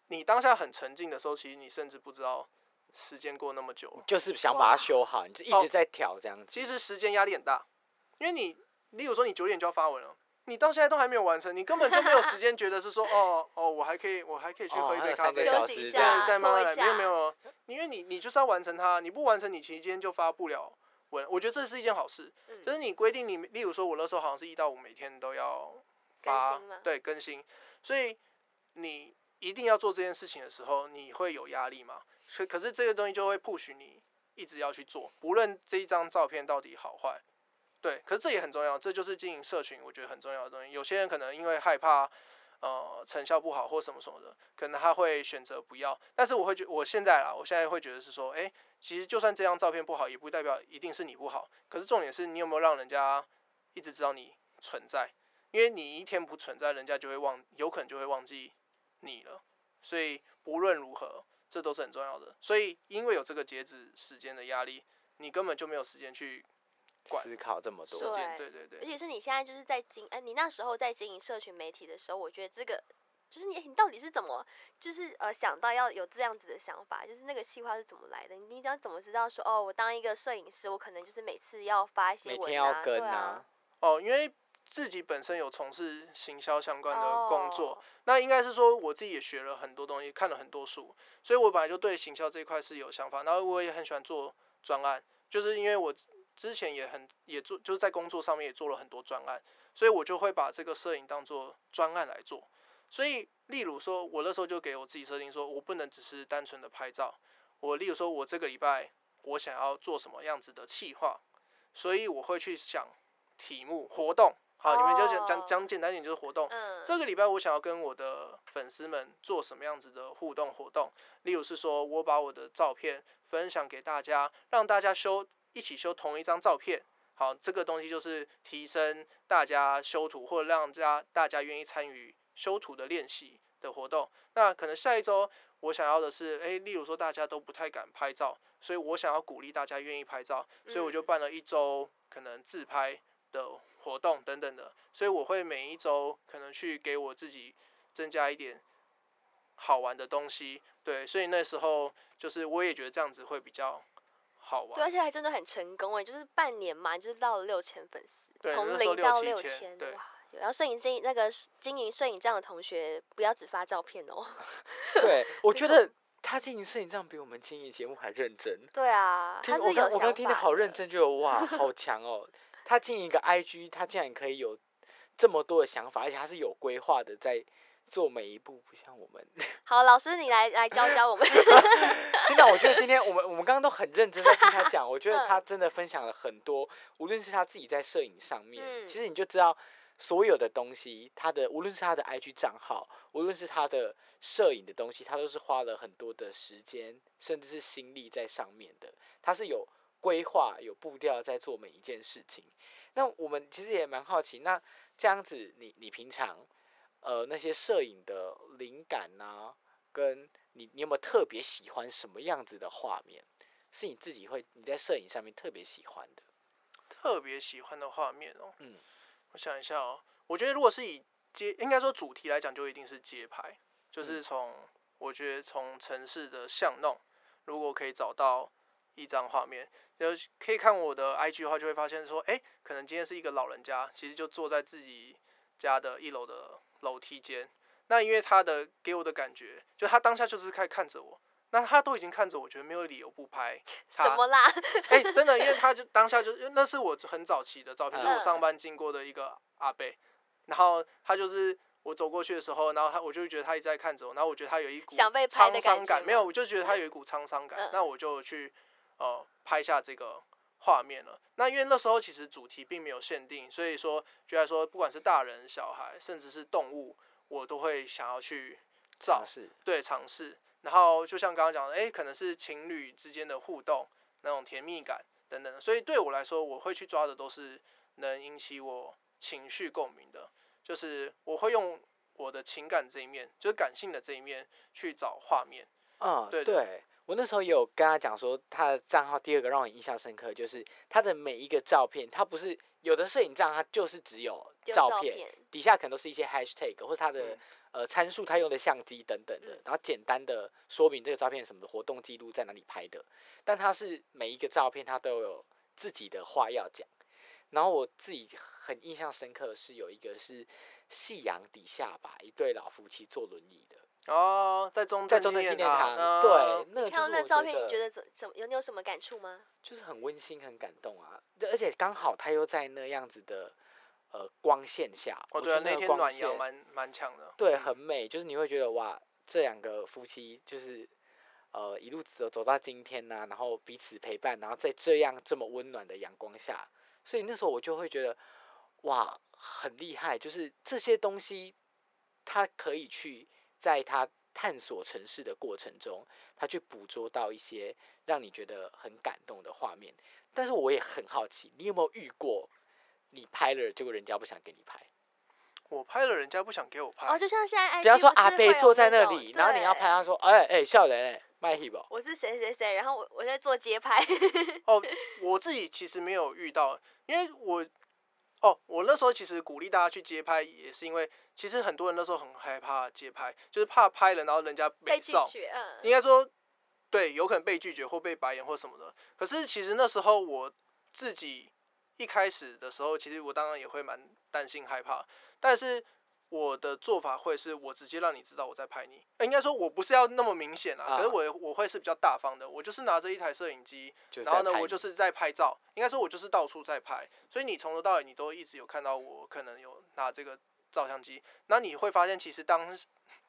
你当下很沉浸的时候，其实你甚至不知道时间过那么久。就是想把它修好，你就一直在调这样子。其实时间压力很大，因为你，例如说你九点就要发文了。你到现在都还没有完成，你根本就没有时间觉得是说，哦哦，我还可以，我还可以去哦喝一杯咖啡还有三个，小休息一时这样下，再慢慢来。没有没有，因为你你就是要完成它，你不完成，你其实今天就发不了文。我觉得这是一件好事，嗯就是你规定你，例如说我那时候好像是一到五每天都要更发新吗，对更新，所以你一定要做这件事情的时候，你会有压力嘛？所以可是这个东西就会 push 你一直要去做，不论这一张照片到底好坏。对，可是这也很重要，这就是经营社群，我觉得很重要的东西。有些人可能因为害怕，呃，成效不好或什么什么的，可能他会选择不要。但是我会觉，我现在啦，我现在会觉得是说，诶，其实就算这张照片不好，也不代表一定是你不好。可是重点是你有没有让人家一直知道你存在，因为你一天不存在，人家就会忘，有可能就会忘记你了。所以不论如何，这都是很重要的。所以因为有这个截止时间的压力，你根本就没有时间去思考这么多，对对对对而。且是你现在就是在经，哎、你那时候在经营社群媒体的时候，我觉得这个就是你，你到底是怎么，就是呃想到要有这样子的想法，就是那个计划是怎么来的？你你要怎么知道说，哦，我当一个摄影师，我可能就是每次要发一些每文啊，天要跟对啊，哦，因为自己本身有从事行销相关的工作，哦那应该是说我自己也学了很多东西，看了很多书，所以我本来就对行销这一块是有想法，然后我也很喜欢做专案，就是因为我之前也很也做，就是在工作上面也做了很多专案，所以我就会把这个摄影当做专案来做。所以，例如说，我那时候就给我自己设定说，我不能只是单纯的拍照。我例如说，我这个礼拜我想要做什么样子的企划，所以我会去想题目、活动。好，你们就讲讲哦讲简单一点，就是活动。嗯，这个礼拜我想要跟我的粉丝们做什么样子的互动活动？例如是说我把我的照片分享给大家，让大家修一起修同一张照片。好，这个东西就是提升大家修图，或者让家大家愿意参与修图的练习的活动。那可能下一周我想要的是，诶，例如说大家都不太敢拍照，所以我想要鼓励大家愿意拍照，所以我就嗯办了一周可能自拍的活动等等的，所以我会每一周可能去给我自己增加一点好玩的东西，对，所以那时候就是我也觉得这样子会比较好对，而，且还真的很成功哎，就是半年嘛，就是到了六千粉丝，从零到六千对哇！然后摄影经那个经营摄影这样的同学，不要只发照片哦。对，我 觉得他经营摄影这样比我们经营节目还认真。对啊，他是有我刚听得法好认真，就有哇，好强哦！他经营一个 IG，他竟然可以有这么多的想法，而且他是有规划的，在做每一步，不像我们。好，老师你来来教教我们。真的，我觉得今天我们我们刚刚都很认真在听他讲，我觉得嗯他真的分享了很多，无论是他自己在摄影上面，嗯其实你就知道所有的东西，他的无论是他的 IG 账号，无论是他的摄影的东西，他都是花了很多的时间，甚至是心力在上面的。他是有规划、有步调在做每一件事情。那我们其实也蛮好奇，那这样子你，你平常呃那些摄影的灵感呐、跟你你有没有特别喜欢什么样子的画面？是你自己会你在摄影上面特别喜欢的？特别喜欢的画面哦。嗯，我想一下哦，我觉得如果是以街，应该说主题来讲，就一定是街拍，就是从、我觉得从城市的巷弄，如果可以找到一张画面。就可以看我的 IG 的话，就会发现说，哎、可能今天是一个老人家，其实就坐在自己家的一楼的楼梯间。那因为他的给我的感觉，就他当下就是开始看着我，那他都已经看着我，觉得没有理由不拍 他。什么啦？哎、真的，因为他就当下就，因为那是我很早期的照片，就是我嗯上班经过的一个阿贝，然后他就是我走过去的时候，然后他我就觉得他一直在看着我，然后我觉得他有一股沧桑感，感没有，我就觉得他有一股沧桑感，嗯那我就去呃拍下这个画面了。那因为那时候其实主题并没有限定，所以说觉得说不管是大人、小孩，甚至是动物，我都会想要去照尝。试对尝试。然后就像刚刚讲的，哎，可能是情侣之间的互动，那种甜蜜感等等。所以对我来说，我会去抓的都是能引起我情绪共鸣的，就是我会用我的情感这一面，就是感性的这一面去找画面。嗯，对对对我那时候也有跟他讲说，他的账号第二个让我印象深刻，就是他的每一个照片，他不是有的摄影账，他就是只有有照片，照片底下可能都是一些 hashtag 或是他的、嗯呃参数，他用的相机等等的嗯，然后简单的说明这个照片什么的活动记录在哪里拍的，但他是每一个照片他都有自己的话要讲。然后我自己很印象深刻的是有一个是夕阳底下吧，一对老夫妻坐轮椅的，哦，在中在正纪念中正纪念堂，嗯对，那个就是看到那照片，你觉得怎怎么有你有什么感触吗？就是很温馨、很感动啊！而且刚好他又在那样子的呃光线下，哦，对啊，我觉得那天暖阳蛮蛮强的。对，嗯很美，就是你会觉得哇，这两个夫妻就是呃一路走走到今天呐、然后彼此陪伴，然后在这样这么温暖的阳光下，所以那时候我就会觉得哇，很厉害，就是这些东西，他可以去在他探索城市的过程中，他去捕捉到一些让你觉得很感动的画面。但是我也很好奇，你有没有遇过你拍了，结果人家不想给你拍？我拍了，人家不想给我拍。哦，就像现在比方说阿贝坐在那里，然后你要拍，他说：“哎哎，笑人哎，卖 hip 哦。我是谁谁谁，然后我我在做街拍，哦，我自己其实没有遇到，因为我哦，我那时候其实鼓励大家去街拍，也是因为其实很多人那时候很害怕街拍，就是怕拍了然后人家被拒照，绝，嗯，应该说对，有可能被拒绝或被白眼或什么的。可是其实那时候我自己一开始的时候，其实我当然也会蛮担心害怕，但是。我的做法会是我直接让你知道我在拍你，呃应该说我不是要那么明显啊，啊。可是我我会是比较大方的，我就是拿着一台摄影机，然后呢，我就是在拍照，应该说我就是到处在拍，所以你从头到尾你都一直有看到我可能有拿这个照相机，那你会发现其实当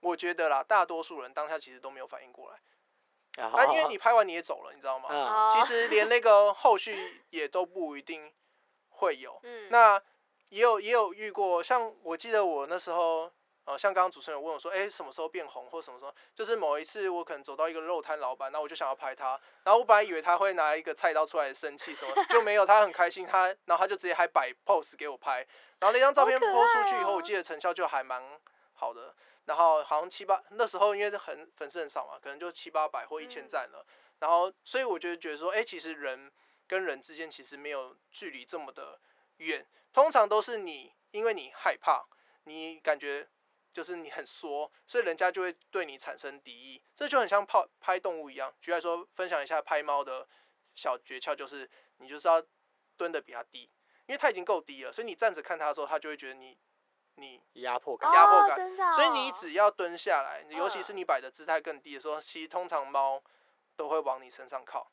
我觉得啦，大多数人当下其实都没有反应过来，然后那、因为你拍完你也走了，你知道吗？嗯，哦。其实连那个后续也都不一定会有。嗯，那也有也有遇过，像我记得我那时候，呃，像刚刚主持人问我说，哎、什么时候变红或什么时候，就是某一次我可能走到一个肉摊老板，那我就想要拍他，然后我本来以为他会拿一个菜刀出来生气什么，就没有，他很开心，他然后他就直接还摆 pose 给我拍，然后那张照片好可 po 出去以后，哦我记得成效就还蛮好的，然后好像七八那时候因为很粉丝很少嘛，可能就七八百或一千嗯。赞了，然后所以我就觉得说，哎、其实人跟人之间其实没有距离这么的远，通常都是你因为你害怕，你感觉就是你很缩，所以人家就会对你产生敌意。这就很像拍拍动物一样。举例来说，分享一下拍猫的小诀窍，就是你就是要蹲的比它低，因为它已经够低了，所以你站着看它的时候，它就会觉得你你压迫感，压迫感哦哦，所以你只要蹲下来，尤其是嗯你摆的姿态更低的时候，其实通常猫都会往你身上靠。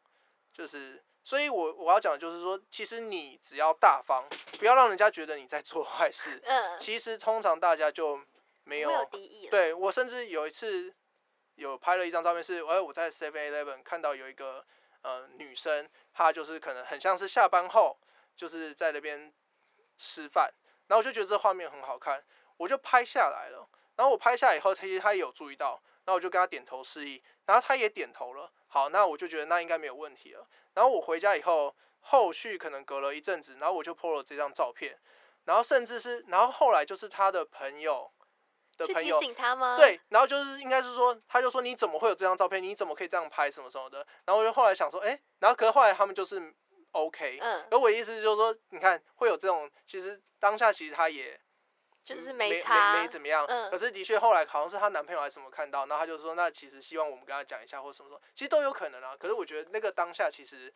就是，所以我我要讲的就是说，其实你只要大方，不要让人家觉得你在做坏事。嗯，其实通常大家就没有有。敌意，对我甚至有一次有拍了一张照片是，哎，我在 Seven Eleven 看到有一个呃女生，她就是可能很像是下班后就是在那边吃饭，然后我就觉得这画面很好看，我就拍下来了。然后我拍下来以后，其实她也有注意到，然后我就跟她点头示意，然后她也点头了。好，那我就觉得那应该没有问题了。然后我回家以后，后续可能隔了一阵子，然后我就 po 了这张照片，然后甚至是，然后后来就是他的朋友的朋友醒他吗？，对，然后就是应该是说，他就说你怎么会有这张照片？你怎么可以这样拍什么什么的？然后我就后来想说，哎、然后可是后来他们就是 OK，嗯而我的意思就是说，你看会有这种，其实当下其实他也就是没差，没没怎么样。嗯可是的确后来好像是她男朋友还是什么看到，然后她就说，那其实希望我们跟她讲一下或什么什么，其实都有可能啊。可是我觉得那个当下其实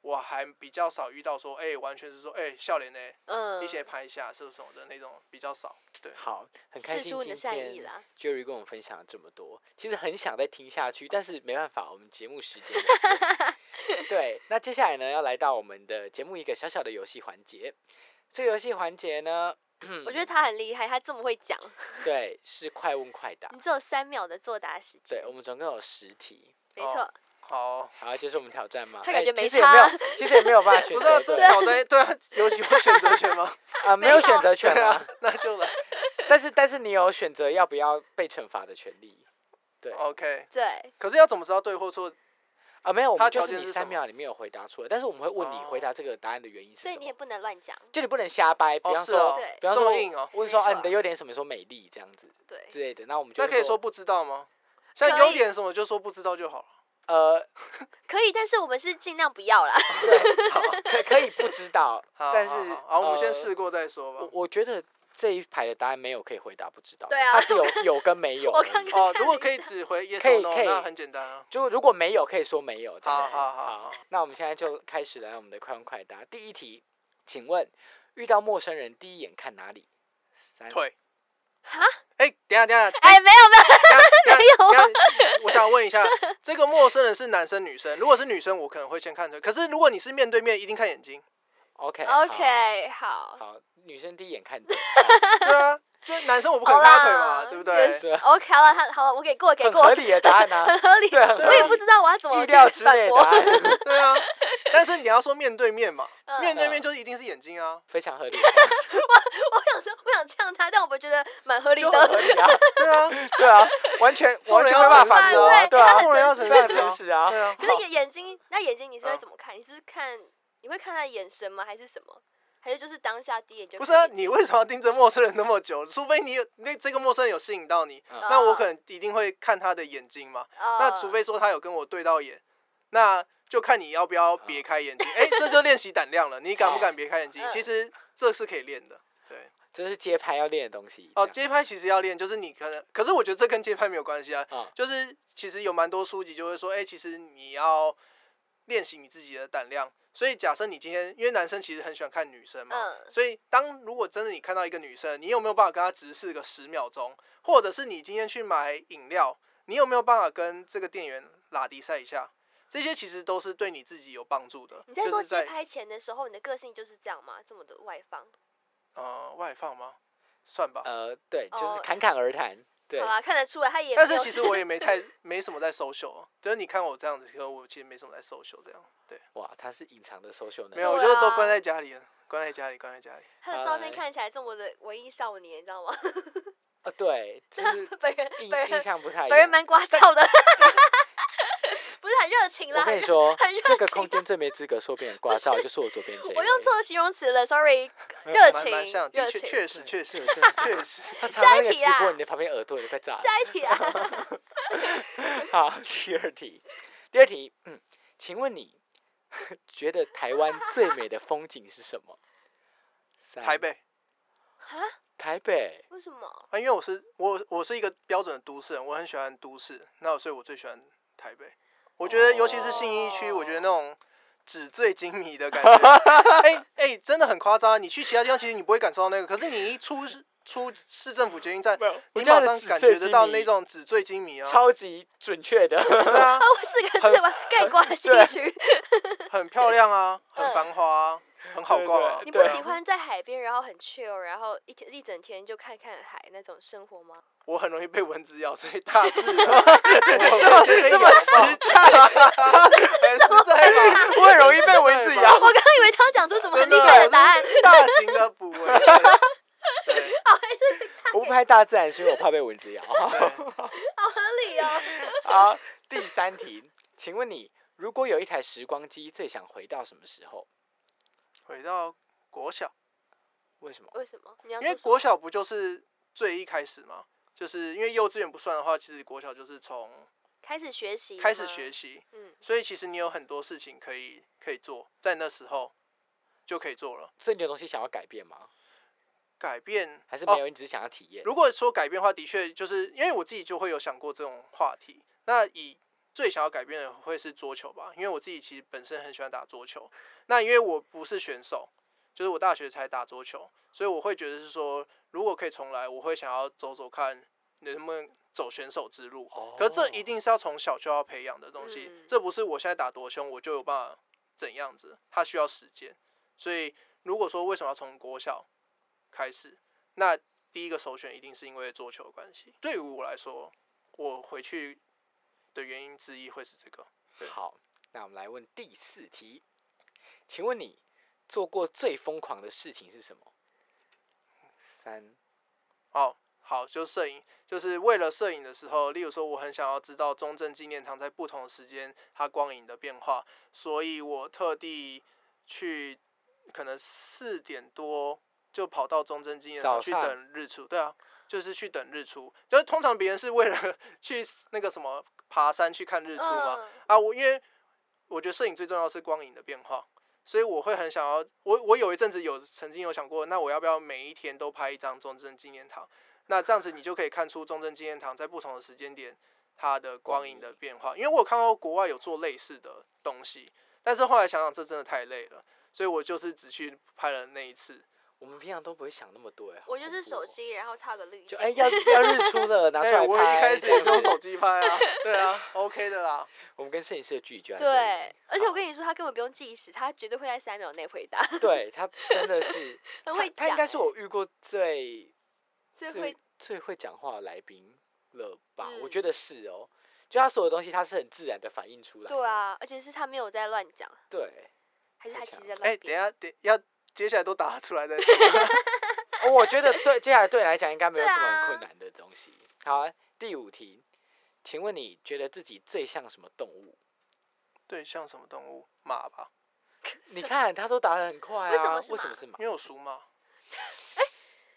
我还比较少遇到说，哎、完全是说，哎、笑脸呢，嗯，一些拍一下是什么的那种比较少。对，好，很开心今天啦。Jerry 跟我们分享了这么多，其实很想再听下去，但是没办法，我们节目时间。对，那接下来呢，要来到我们的节目一个小小的游戏环节。这个游戏环节呢，我觉得他很厉害，他这么会讲。对，是快问快答你。只有三秒的作答时间对，，我们总共有十题。没错。好，好，接受我们挑战嘛？他感觉没哎其实也没有差，其实也没有办法 选不是、啊、择对这挑战对啊，有有选择权吗？啊，没有选择权啊。，那就来。但是但是你有选择要不要被惩罚的权利。对 OK，对，可是要怎么知道对或错？啊，没有，我他们就是你三秒里面有回答出来，但是我们会问你哦回答这个答案的原因是什么所以你也。不能乱讲。就你不能瞎掰，比哦方说，比方说么硬哦问说啊，你的优点是什么？说美丽这样子对，之类的，那我们就会那可以说不知道吗？像优点什么就说不知道就好了。呃，可以，但是我们是尽量不要啦。可可以不知道，好，但是好好好，我们先呃试过再说吧我吧。我觉得这一排的答案没有可以回答不知道的，对啊它只有 有跟没有。我刚刚哦，看如果可以下只回 yes 可以 or no，可以那很简单啊。就如果没有，可以说没有这样子。好好好好那我们现在就开始来我们的快问快答。第一题，请问遇到陌生人第一眼看哪里？三腿。哈？哎，等下等下，哎，没有没有，没有 我想问一下，这个陌生人是男生女生？如果是女生，我可能会先看腿。可是如果你是面对面，一定看眼睛。OK OK，好。好，女生第一眼看腿，对啊，就男生我不可好能看他腿啦嘛，对不对？是 OK，好了，他好了，我给过，给过，很合理的答案啊，很合理。对，很合我也理不知道我要怎么去意料之反驳。内的答案，对啊，但是你要说面对面嘛，嗯面对面就是一定是眼睛啊。非常合理，我我想说，我想呛他，但我觉得蛮合理就很合的。理啊，对啊，对啊，完全 完全没办法反驳啊，对对啊，他很做人要诚实诚实非常诚实啊对，啊。可是眼眼睛，那眼睛你是会嗯怎么看？你是看你会看他的眼神吗？还是什么？还是就是当下第一眼就不是啊，你为什么要盯着陌生人那么久？除非你有那这个陌生人有吸引到你，嗯那我可能一定会看他的眼睛嘛。那哦除非说他有跟我对到眼，那就看你要不要别开眼睛。哎，这就练习胆量了。你敢不敢别开眼睛？嗯其实这是可以练的。对，这是街拍要练的东西。哦，街拍其实要练，就是你可能，可是我觉得这跟街拍没有关系啊。嗯就是其实有蛮多书籍就会说，哎、其实你要练习你自己的胆量。所以假设你今天，因为男生其实很喜欢看女生嘛，嗯所以当如果真的你看到一个女生，你有没有办法跟她直视个十秒钟？或者是你今天去买饮料，你有没有办法跟这个店员拉迪赛一下？这些其实都是对你自己有帮助的。你在做街拍前的时候，你的个性就是这样吗？这么的外放？呃外放吗？算吧。呃，对，就是哦侃侃而谈，对好，啊，看得出来他也。但是其实我也没太没什么在 social，就是你看我这样子，可是我其实没什么在 social 这样。对，哇，他是隐藏的 social 能没有，我就都关在家里了，关在家里，关在家里。他的照片哎看起来这么的文艺少年，你知道吗？啊，对，就是 本人印本人印象不太一样。本人蛮聒噪的，很热情啦。我跟你很说很热，这个空间最没资格说别人聒噪，就是我左边这。我用错形容词了，sorry。热情热情。确确实 确实确实。下一题啊直播，你的旁边耳朵也快炸了。下一题啊，好，第二题，第二题，嗯，请问你觉得台湾最美的风景是什么？三台，北啊？台北，为什么？啊，因为我是我我是一个标准的都市人，我很喜欢都市，那所以我最喜欢台北。我觉得尤其是信义区，我觉得那种纸醉金迷的感觉，哎哎、真的很夸张。你去其他地方，其实你不会感受到那个，可是你一出出市政府捷运站，你马上感觉得到那种纸醉金迷啊，超级准确的。对啊，哦，四个字吧，盖棺的新一区。很漂亮啊，很嗯繁华啊，很好逛啊。你不喜欢在海边，然后很 chill，然后一天一整天就看看海那种生活吗？我很容易被蚊子咬，所以大自然 我这 么我觉得这么拥实抱在，很实在吧？我很容易被蚊子咬我。刚刚以为他要讲出什么很厉害的答案大型的捕蚊。我不拍大自然，是因为我怕被蚊子咬。好合理哦。好，第三题，请问你如果有一台时光机，最想回到什么时候？回到国小，为什么？为什么？你要因为国小不就是最一开始嘛？就是因为幼稚园不算的话，其实国小就是从开始学习，开始学。习，嗯，所以其实你有很多事情可以可以做，在那时候就可以做了。所以你有东西想要改变吗？改变还是没有？你只是想要体验？如果说改变的话，的确就是因为我自己就会有想过这种话题。那以最想要改变的会是桌球吧，因为我自己其实本身很喜欢打桌球。那因为我不是选手，就是我大学才打桌球，所以我会觉得是说，如果可以重来，我会想要走走看能不能走选手之路。哦可这一定是要从小就要培养的东西，嗯这不是我现在打多凶我就有办法怎样子，它需要时间。所以如果说为什么要从国小开始，那第一个首选一定是因为桌球的关系。对于我来说，我回去的原因之一会是这个。好，那我们来问第四题，请问你做过最疯狂的事情是什么？三，哦，好，就摄影，就是为了摄影的时候，例如说，我很想要知道中正纪念堂在不同的时间它光影的变化，所以我特地去，可能四点多就跑到中正纪念堂去等日出。对啊，就是去等日出。就是通常别人是为了 去那个什么爬山去看日出吗，嗯啊，我因为我觉得摄影最重要是光影的变化，所以我会很想要，我我有一阵子有曾经有想过，那我要不要每一天都拍一张中正纪念堂？那这样子你就可以看出中正纪念堂在不同的时间点它的光影的变化。因为我有看到国外有做类似的东西，但是后来想想这真的太累了，所以我就是只去拍了那一次。我们平常都不会想那么多哎。好我就是手机，然后套个滤镜。就哎、要 要日出了，拿出哎、来拍。我一开始也是用手机拍啊，对啊，OK 的啦。我们跟摄影师的距离就在这里。对，而且我跟你说，他根本不用计时，他绝对会在三秒内回答，对他真的是，很会讲。他他应该是我遇过最最最会最会讲话的来宾了吧？我嗯觉得是哦，就他所有东西他是很自然的反映出来。对，啊，而且是他没有在乱讲，对，还是他其实在乱编。等下，等要接下来都打出来再说。哦 我觉得对接下来对你来讲应该没有什么很啊困难的东西。好啊，第五题，请问你觉得自己最像什么动物？对，像什么动物？马吧，你看他都答的很快啊，为什么是马为什么是马？因为我属马。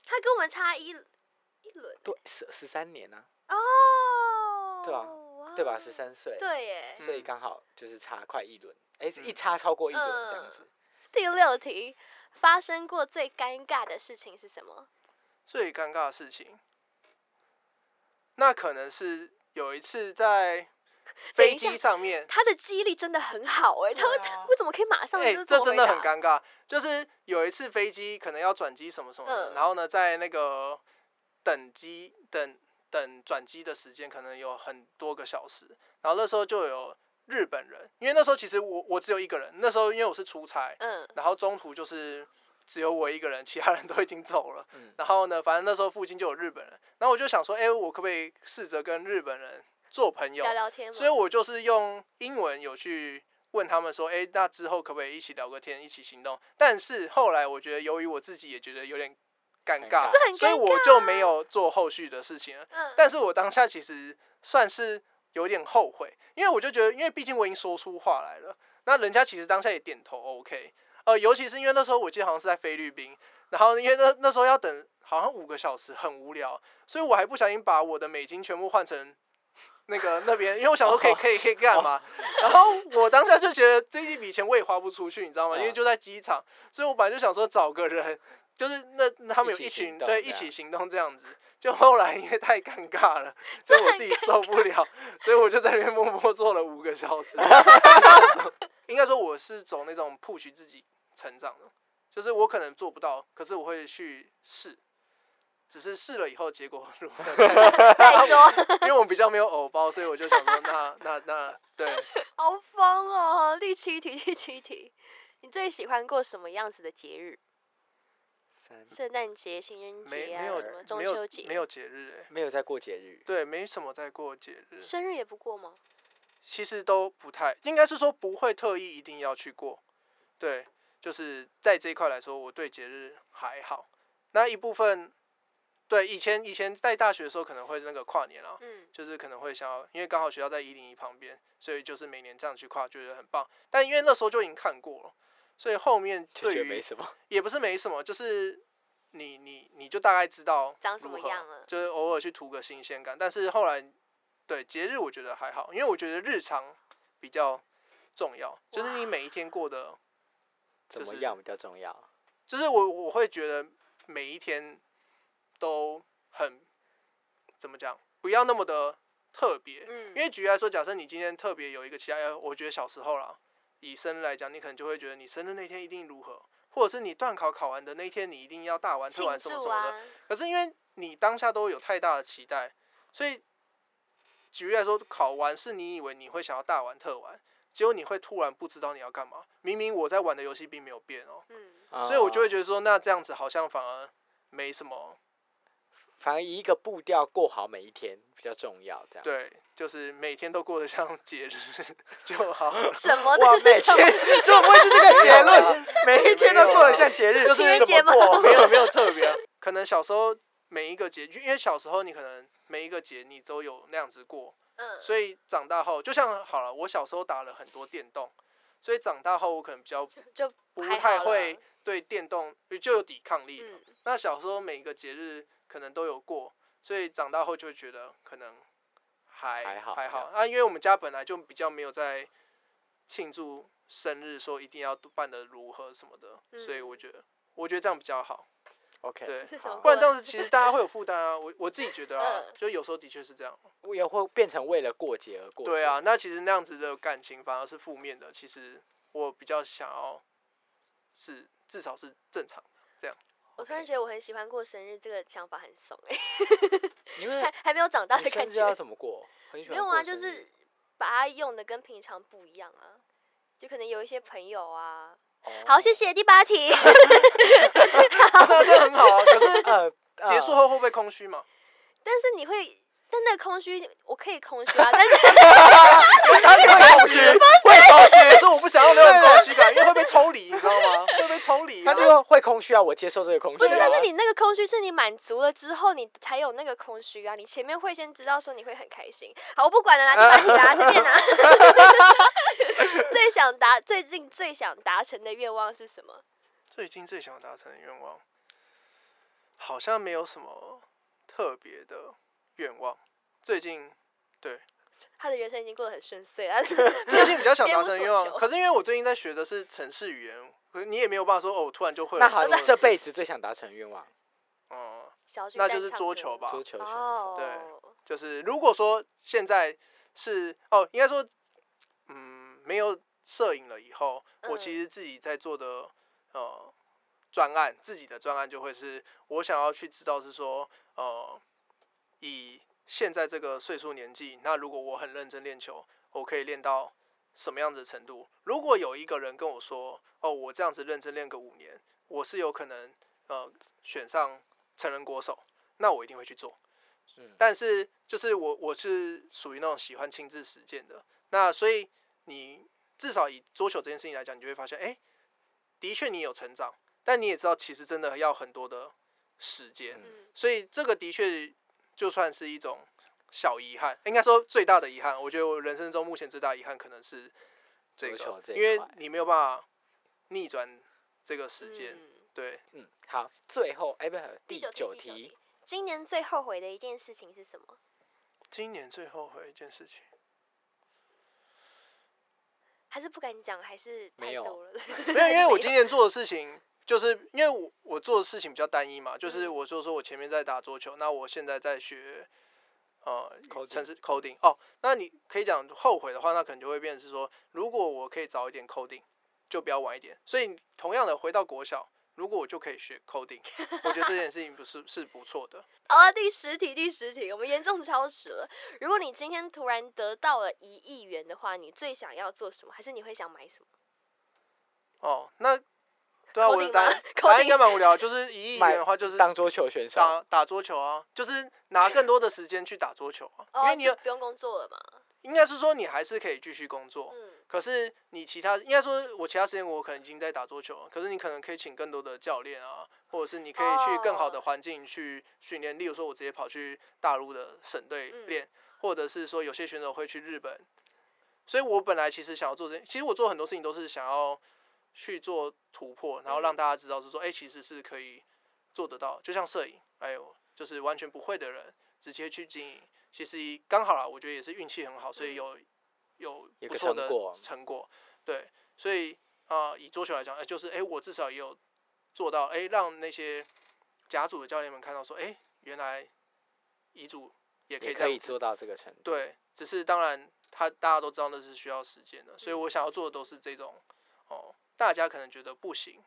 他跟我们差一一轮对，十十三年呢、哦，对吧对吧？十三岁，对耶。所以嗯刚好就是差快一轮，哎、嗯一差超过一轮这样嗯子。第六题，发生过最尴尬的事情是什么？最尴尬的事情，那可能是有一次在 飞机上面，他的记忆力真的很好哎，他为什么可以马上哎、就这真的很。尴尬。就是有一次飞机可能要转机什么什么的，嗯然后呢，在那个等机等等转机的时间可能有很多个小时，然后那时候就有日本人，因为那时候其实我我只有一个人，那时候因为我是出差，嗯，然后中途就是只有我一个人，其他人都已经走了。嗯然后呢，反正那时候附近就有日本人，然后我就想说，哎、我可不可以试着跟日本人做朋友？聊聊天。所以我就是用英文有去问他们说，哎、那之后可不可以一起聊个天，一起行动？但是后来我觉得，由于我自己也觉得有点尴尴尬，这很所以我就没有做后续的事情了。嗯，但是我当下其实算是有点后悔，因为我就觉得，因为毕竟我已经说出话来了，那人家其实当下也点头 OK，呃，尤其是因为那时候我记得好像是在菲律宾，然后因为那那时候要等好像五个小时，很无聊，所以我还不小心把我的美金全部换成。那个那边，因为我想说可以可以可以干嘛，然后我当下就觉得这一笔钱我也花不出去，你知道吗？因为嗯就在机场，所以我本来就想说找个人，就是那那他们有一群对一起行动这样子，就后来因为太尴尬了，所以我自己受不了，所以我就在那边默默坐了五个小时。应该说我是走那种 push 自己成长的，就是我可能做不到，可是我会去试，只是试了以后结果如何再 再说，因为我比较没有偶包，所以我就想说那那那对，好疯哦！第七题，第七题，你最喜欢过什么样子的节日？三圣诞节、情人节啊，没没有什么中秋节？没有节日哎、没有在过节日，对，没什么在过节日，生日也不过吗？其实都不太，应该是说不会特意一定要去过。对，就是在这一块来说，我对节日还好。那一部分，对以前以前在大学的时候可能会那个跨年啊，嗯，就是可能会想要，因为刚好学校在一零一旁边，所以就是每年这样去跨，觉得很棒。但因为那时候就已经看过了，所以后面就对于觉得没什么。也不是没什么，就是你你你就大概知道长什么如何样了就是偶尔去图个新鲜感。但是后来对节日我觉得还好，因为我觉得日常比较重要，就是你每一天过得就是怎么样比较重要？就是我我会觉得每一天都很怎么讲，不要那么的特别。嗯因为举例来说，假设你今天特别有一个期待，呃我觉得小时候啦，以生日来讲，你可能就会觉得你生日那天一定如何，或者是你段考考完的那一天，你一定要大玩特玩什么什么的。啊，可是因为你当下都有太大的期待，所以举例来说，考完是你以为你会想要大玩特玩，结果你会突然不知道你要干嘛。明明我在玩的游戏并没有变哦，嗯，所以我就会，觉得说，那这样子好像反而没什么。反而以一个步调过好每一天比较重要，这样。对，就是每天都过得像节日就好。什么？哇，这每？天怎么会是这个结论？每一天都过得像节日，就是情人节吗怎么过没有没有特别啊、可能小时候每一个节，因为小时候你可能每一个节你都有那样子过，嗯，所以长大后就像好了，我小时候打了很多电动，所以长大后我可能比较就不太会对电动就有抵抗力了。嗯那小时候每一个节日可能都有过，所以长大后就会觉得可能还还好啊，因为我们家本来就比较没有在庆祝生日，说一定要办的如何什么的，所以嗯我觉得我觉得这样比较好。OK，对不然这样子其实大家会有负担啊。我我自己觉得啊，嗯就有时候的确是这样。也会变成为了过节而过节。对啊，，那其实那样子的感情反而是负面的。其实我比较想要是至少是正常的这样。我突然觉得我很喜欢过生日，这个想法很怂哎、因为还还没有长大的感生日要觉。怎么过？很喜没有啊，欢过生日就是把它用的跟平常不一样啊，就可能有一些朋友啊。哦好，谢谢第八题。不是啊，这很好啊。可是呃，结束后会不会空虚嘛？但是你会，但那个空虚我可以空虚啊，但是他 会空虚，会空虚。可是我不想要那种空虚感，因为会被抽离，你知道吗？会被抽离、啊。他就会空虚啊，我接受这个空虚、啊。不是，但是你那个空虚是你满足了之后，你才有那个空虚啊。你前面会先知道说你会很开心。好，我不管了啦，第八题啦，随便拿。最想达最近最想达成的愿望是什么？最近最想达成的愿望，好像没有什么特别的愿望。最近对，他的人生已经过得很顺遂了。最近比较想达成愿望，可是因为我最近在学的是城市语言，可是你也没有办法说哦，我突然就会那好，这辈子最想达成的愿望，嗯，那就是桌球吧。桌球选手。哦，就是如果说现在是哦，应该说，嗯，没有摄影了以后，我嗯其实自己在做的呃专案，自己的专案就会是我想要去知道是说，呃，以现在这个岁数年纪，那如果我很认真练球，我可以练到什么样子的程度？如果有一个人跟我说，哦，我这样子认真练个五年，我是有可能呃选上成人国手，那我一定会去做。是但是就是我我是属于那种喜欢亲自实践的，那所以你至少以桌球这件事情来讲，你就会发现，哎、的确你有成长，但你也知道其实真的要很多的时间，嗯所以这个的确就算是一种小遗憾，应该说最大的遗憾，我觉得我人生中目前最大的遗憾可能是这个，因为你没有办法逆转这个时间，嗯对，嗯，好，最后哎，不是第第九九题，今年最后悔的一件事情是什么？今年最后悔一件事情。还是不敢讲，还是没有太多了。没有，因为我今年做的事情，就是因为我我做的事情比较单一嘛，就是嗯我说说我前面在打桌球，那我现在在学呃城市 coding 哦，那你可以讲后悔的话，那可能就会变成是说，如果我可以早一点 coding，就不要晚一点。所以同样的，回到国小，如果我就可以学 coding，我觉得这件事情不是是不错的。好了，第十题，第十题，我们严重超时了。如果你今天突然得到了一亿元的话，你最想要做什么？还是你会想买什么？哦，那对啊，我的案答案应该蛮无聊，就是一亿买元的话，就是当桌球选手，打打桌球啊，就是拿更多的时间去打桌球啊，因哦，为你不用工作了嘛。应该是说你还是可以继续工作，嗯，可是你其他应该说，我其他时间我可能已经在打桌球了，可是你可能可以请更多的教练啊，或者是你可以去更好的哦环境去训练，例如说我直接跑去大陆的省队嗯练，或者是说有些选手会去日本，所以我本来其实想要做这，其实我做很多事情都是想要去做突破，然后让嗯大家知道是说，哎、其实是可以做得到，就像摄影，还有就是完全不会的人直接去经营，其实刚好啦，我觉得也是运气很好，所以嗯。有有不错的成果成果，对，所以啊、以桌球来讲，哎、就是哎、我至少也有做到，哎、让那些甲组的教练们看到说，哎、原来乙组也可以这样子可以做到这个程。度。对，只是当然他大家都知道那是需要时间的，所以我想要做的都是这种哦，大家可能觉得不行，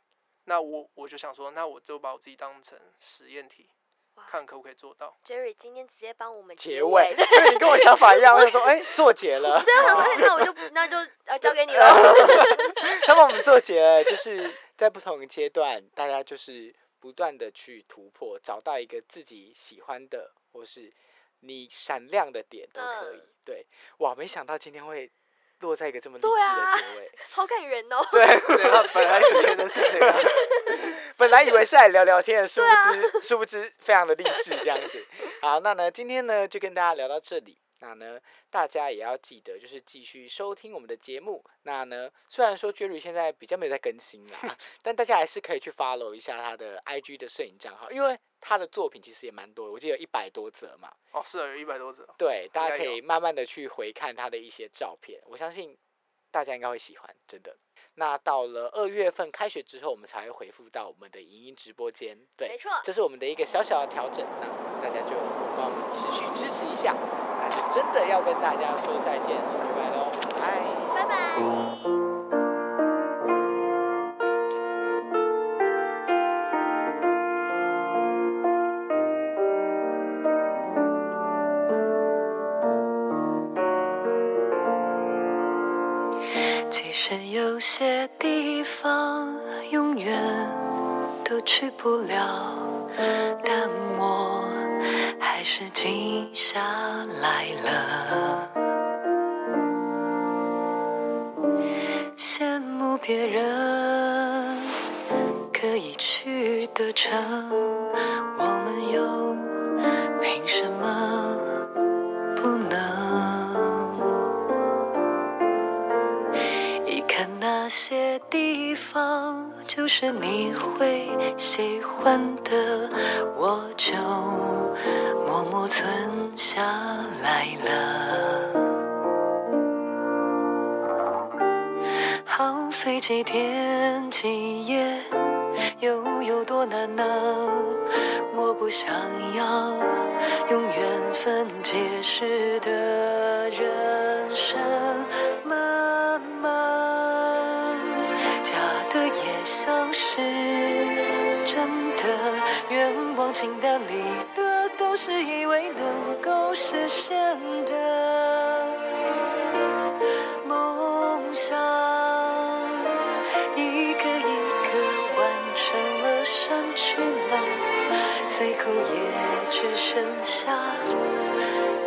那我我就想说，那我就把我自己当成实验体哇，看可不可以做到。Jerry 今天直接帮我们结尾，对你跟我想法一样，我 就说，哎、做结了。对啊，想说，哎那我就 那就呃交给你了。他帮我们做结了，就是在不同的阶段，大家就是不断的去突破，找到一个自己喜欢的，或是你闪亮的点都可以。嗯对，哇，没想到今天会落在一个这么励对志啊的结尾。好感人哦。对，对他本来就觉得是这样，本来以为是来聊聊天的，殊不啊知，殊不知非常的励志这样子。好，那呢，今天呢就跟大家聊到这里。那呢，大家也要记得，就是继续收听我们的节目。那呢，虽然说 Jerry 现在比较没有在更新啦，但大家还是可以去 follow 一下他的 IG 的摄影账号，因为他的作品其实也蛮多的，我记得有一百多则嘛。哦，是啊，有一百多则。对，大家可以慢慢的去回看他的一些照片，我相信大家应该会喜欢，真的。那到了二月份开学之后，我们才会回复到我们的影音直播间，对没，错，这是我们的一个小小的调整，那大家就帮我们持续支持一下，真的要跟大家说再见，说拜拜喽，拜。拜拜。其实有些地方永远都去不了，但我还是静下来了。羡慕别人可以去得成，我们又凭什么不能？一看那些地方，就是你会喜欢的，我就默默存下来了。耗费几天几夜，又有多难呢？我不想要用缘分解释的人生，也像是真的，愿望清单里的都是以为能够实现的梦想，一个一个完成了，删去了，最后也只剩下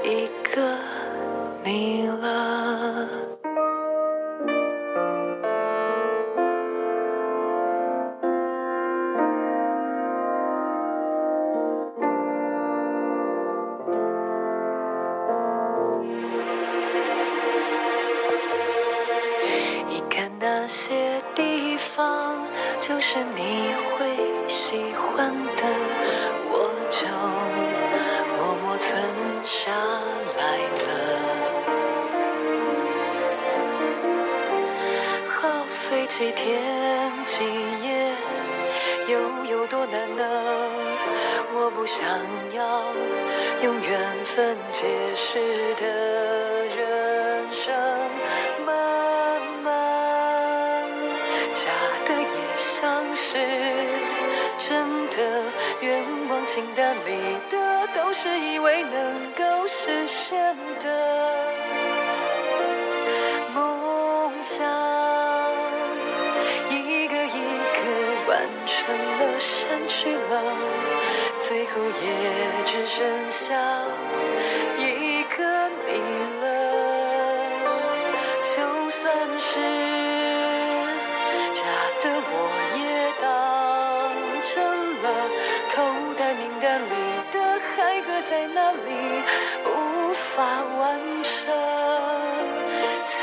一个你了。那些地方，就是你会喜欢的，我就默默存下来了。耗费几天几夜，又有多难呢？我不想要用缘分解释的真的，愿望清单里的都是以为能够实现的。梦想，一个一个完成了，删去了，最后也只剩下在那里，无法完成，才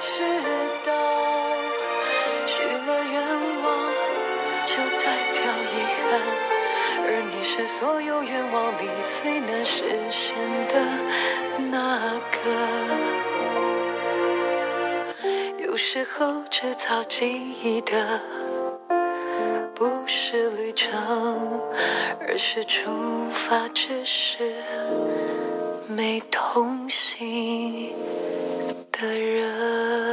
知道许了愿望就代表遗憾，而你是所有愿望里最难实现的那个。有时候制造记忆的，不是旅程，而是出发，只是没同行的人。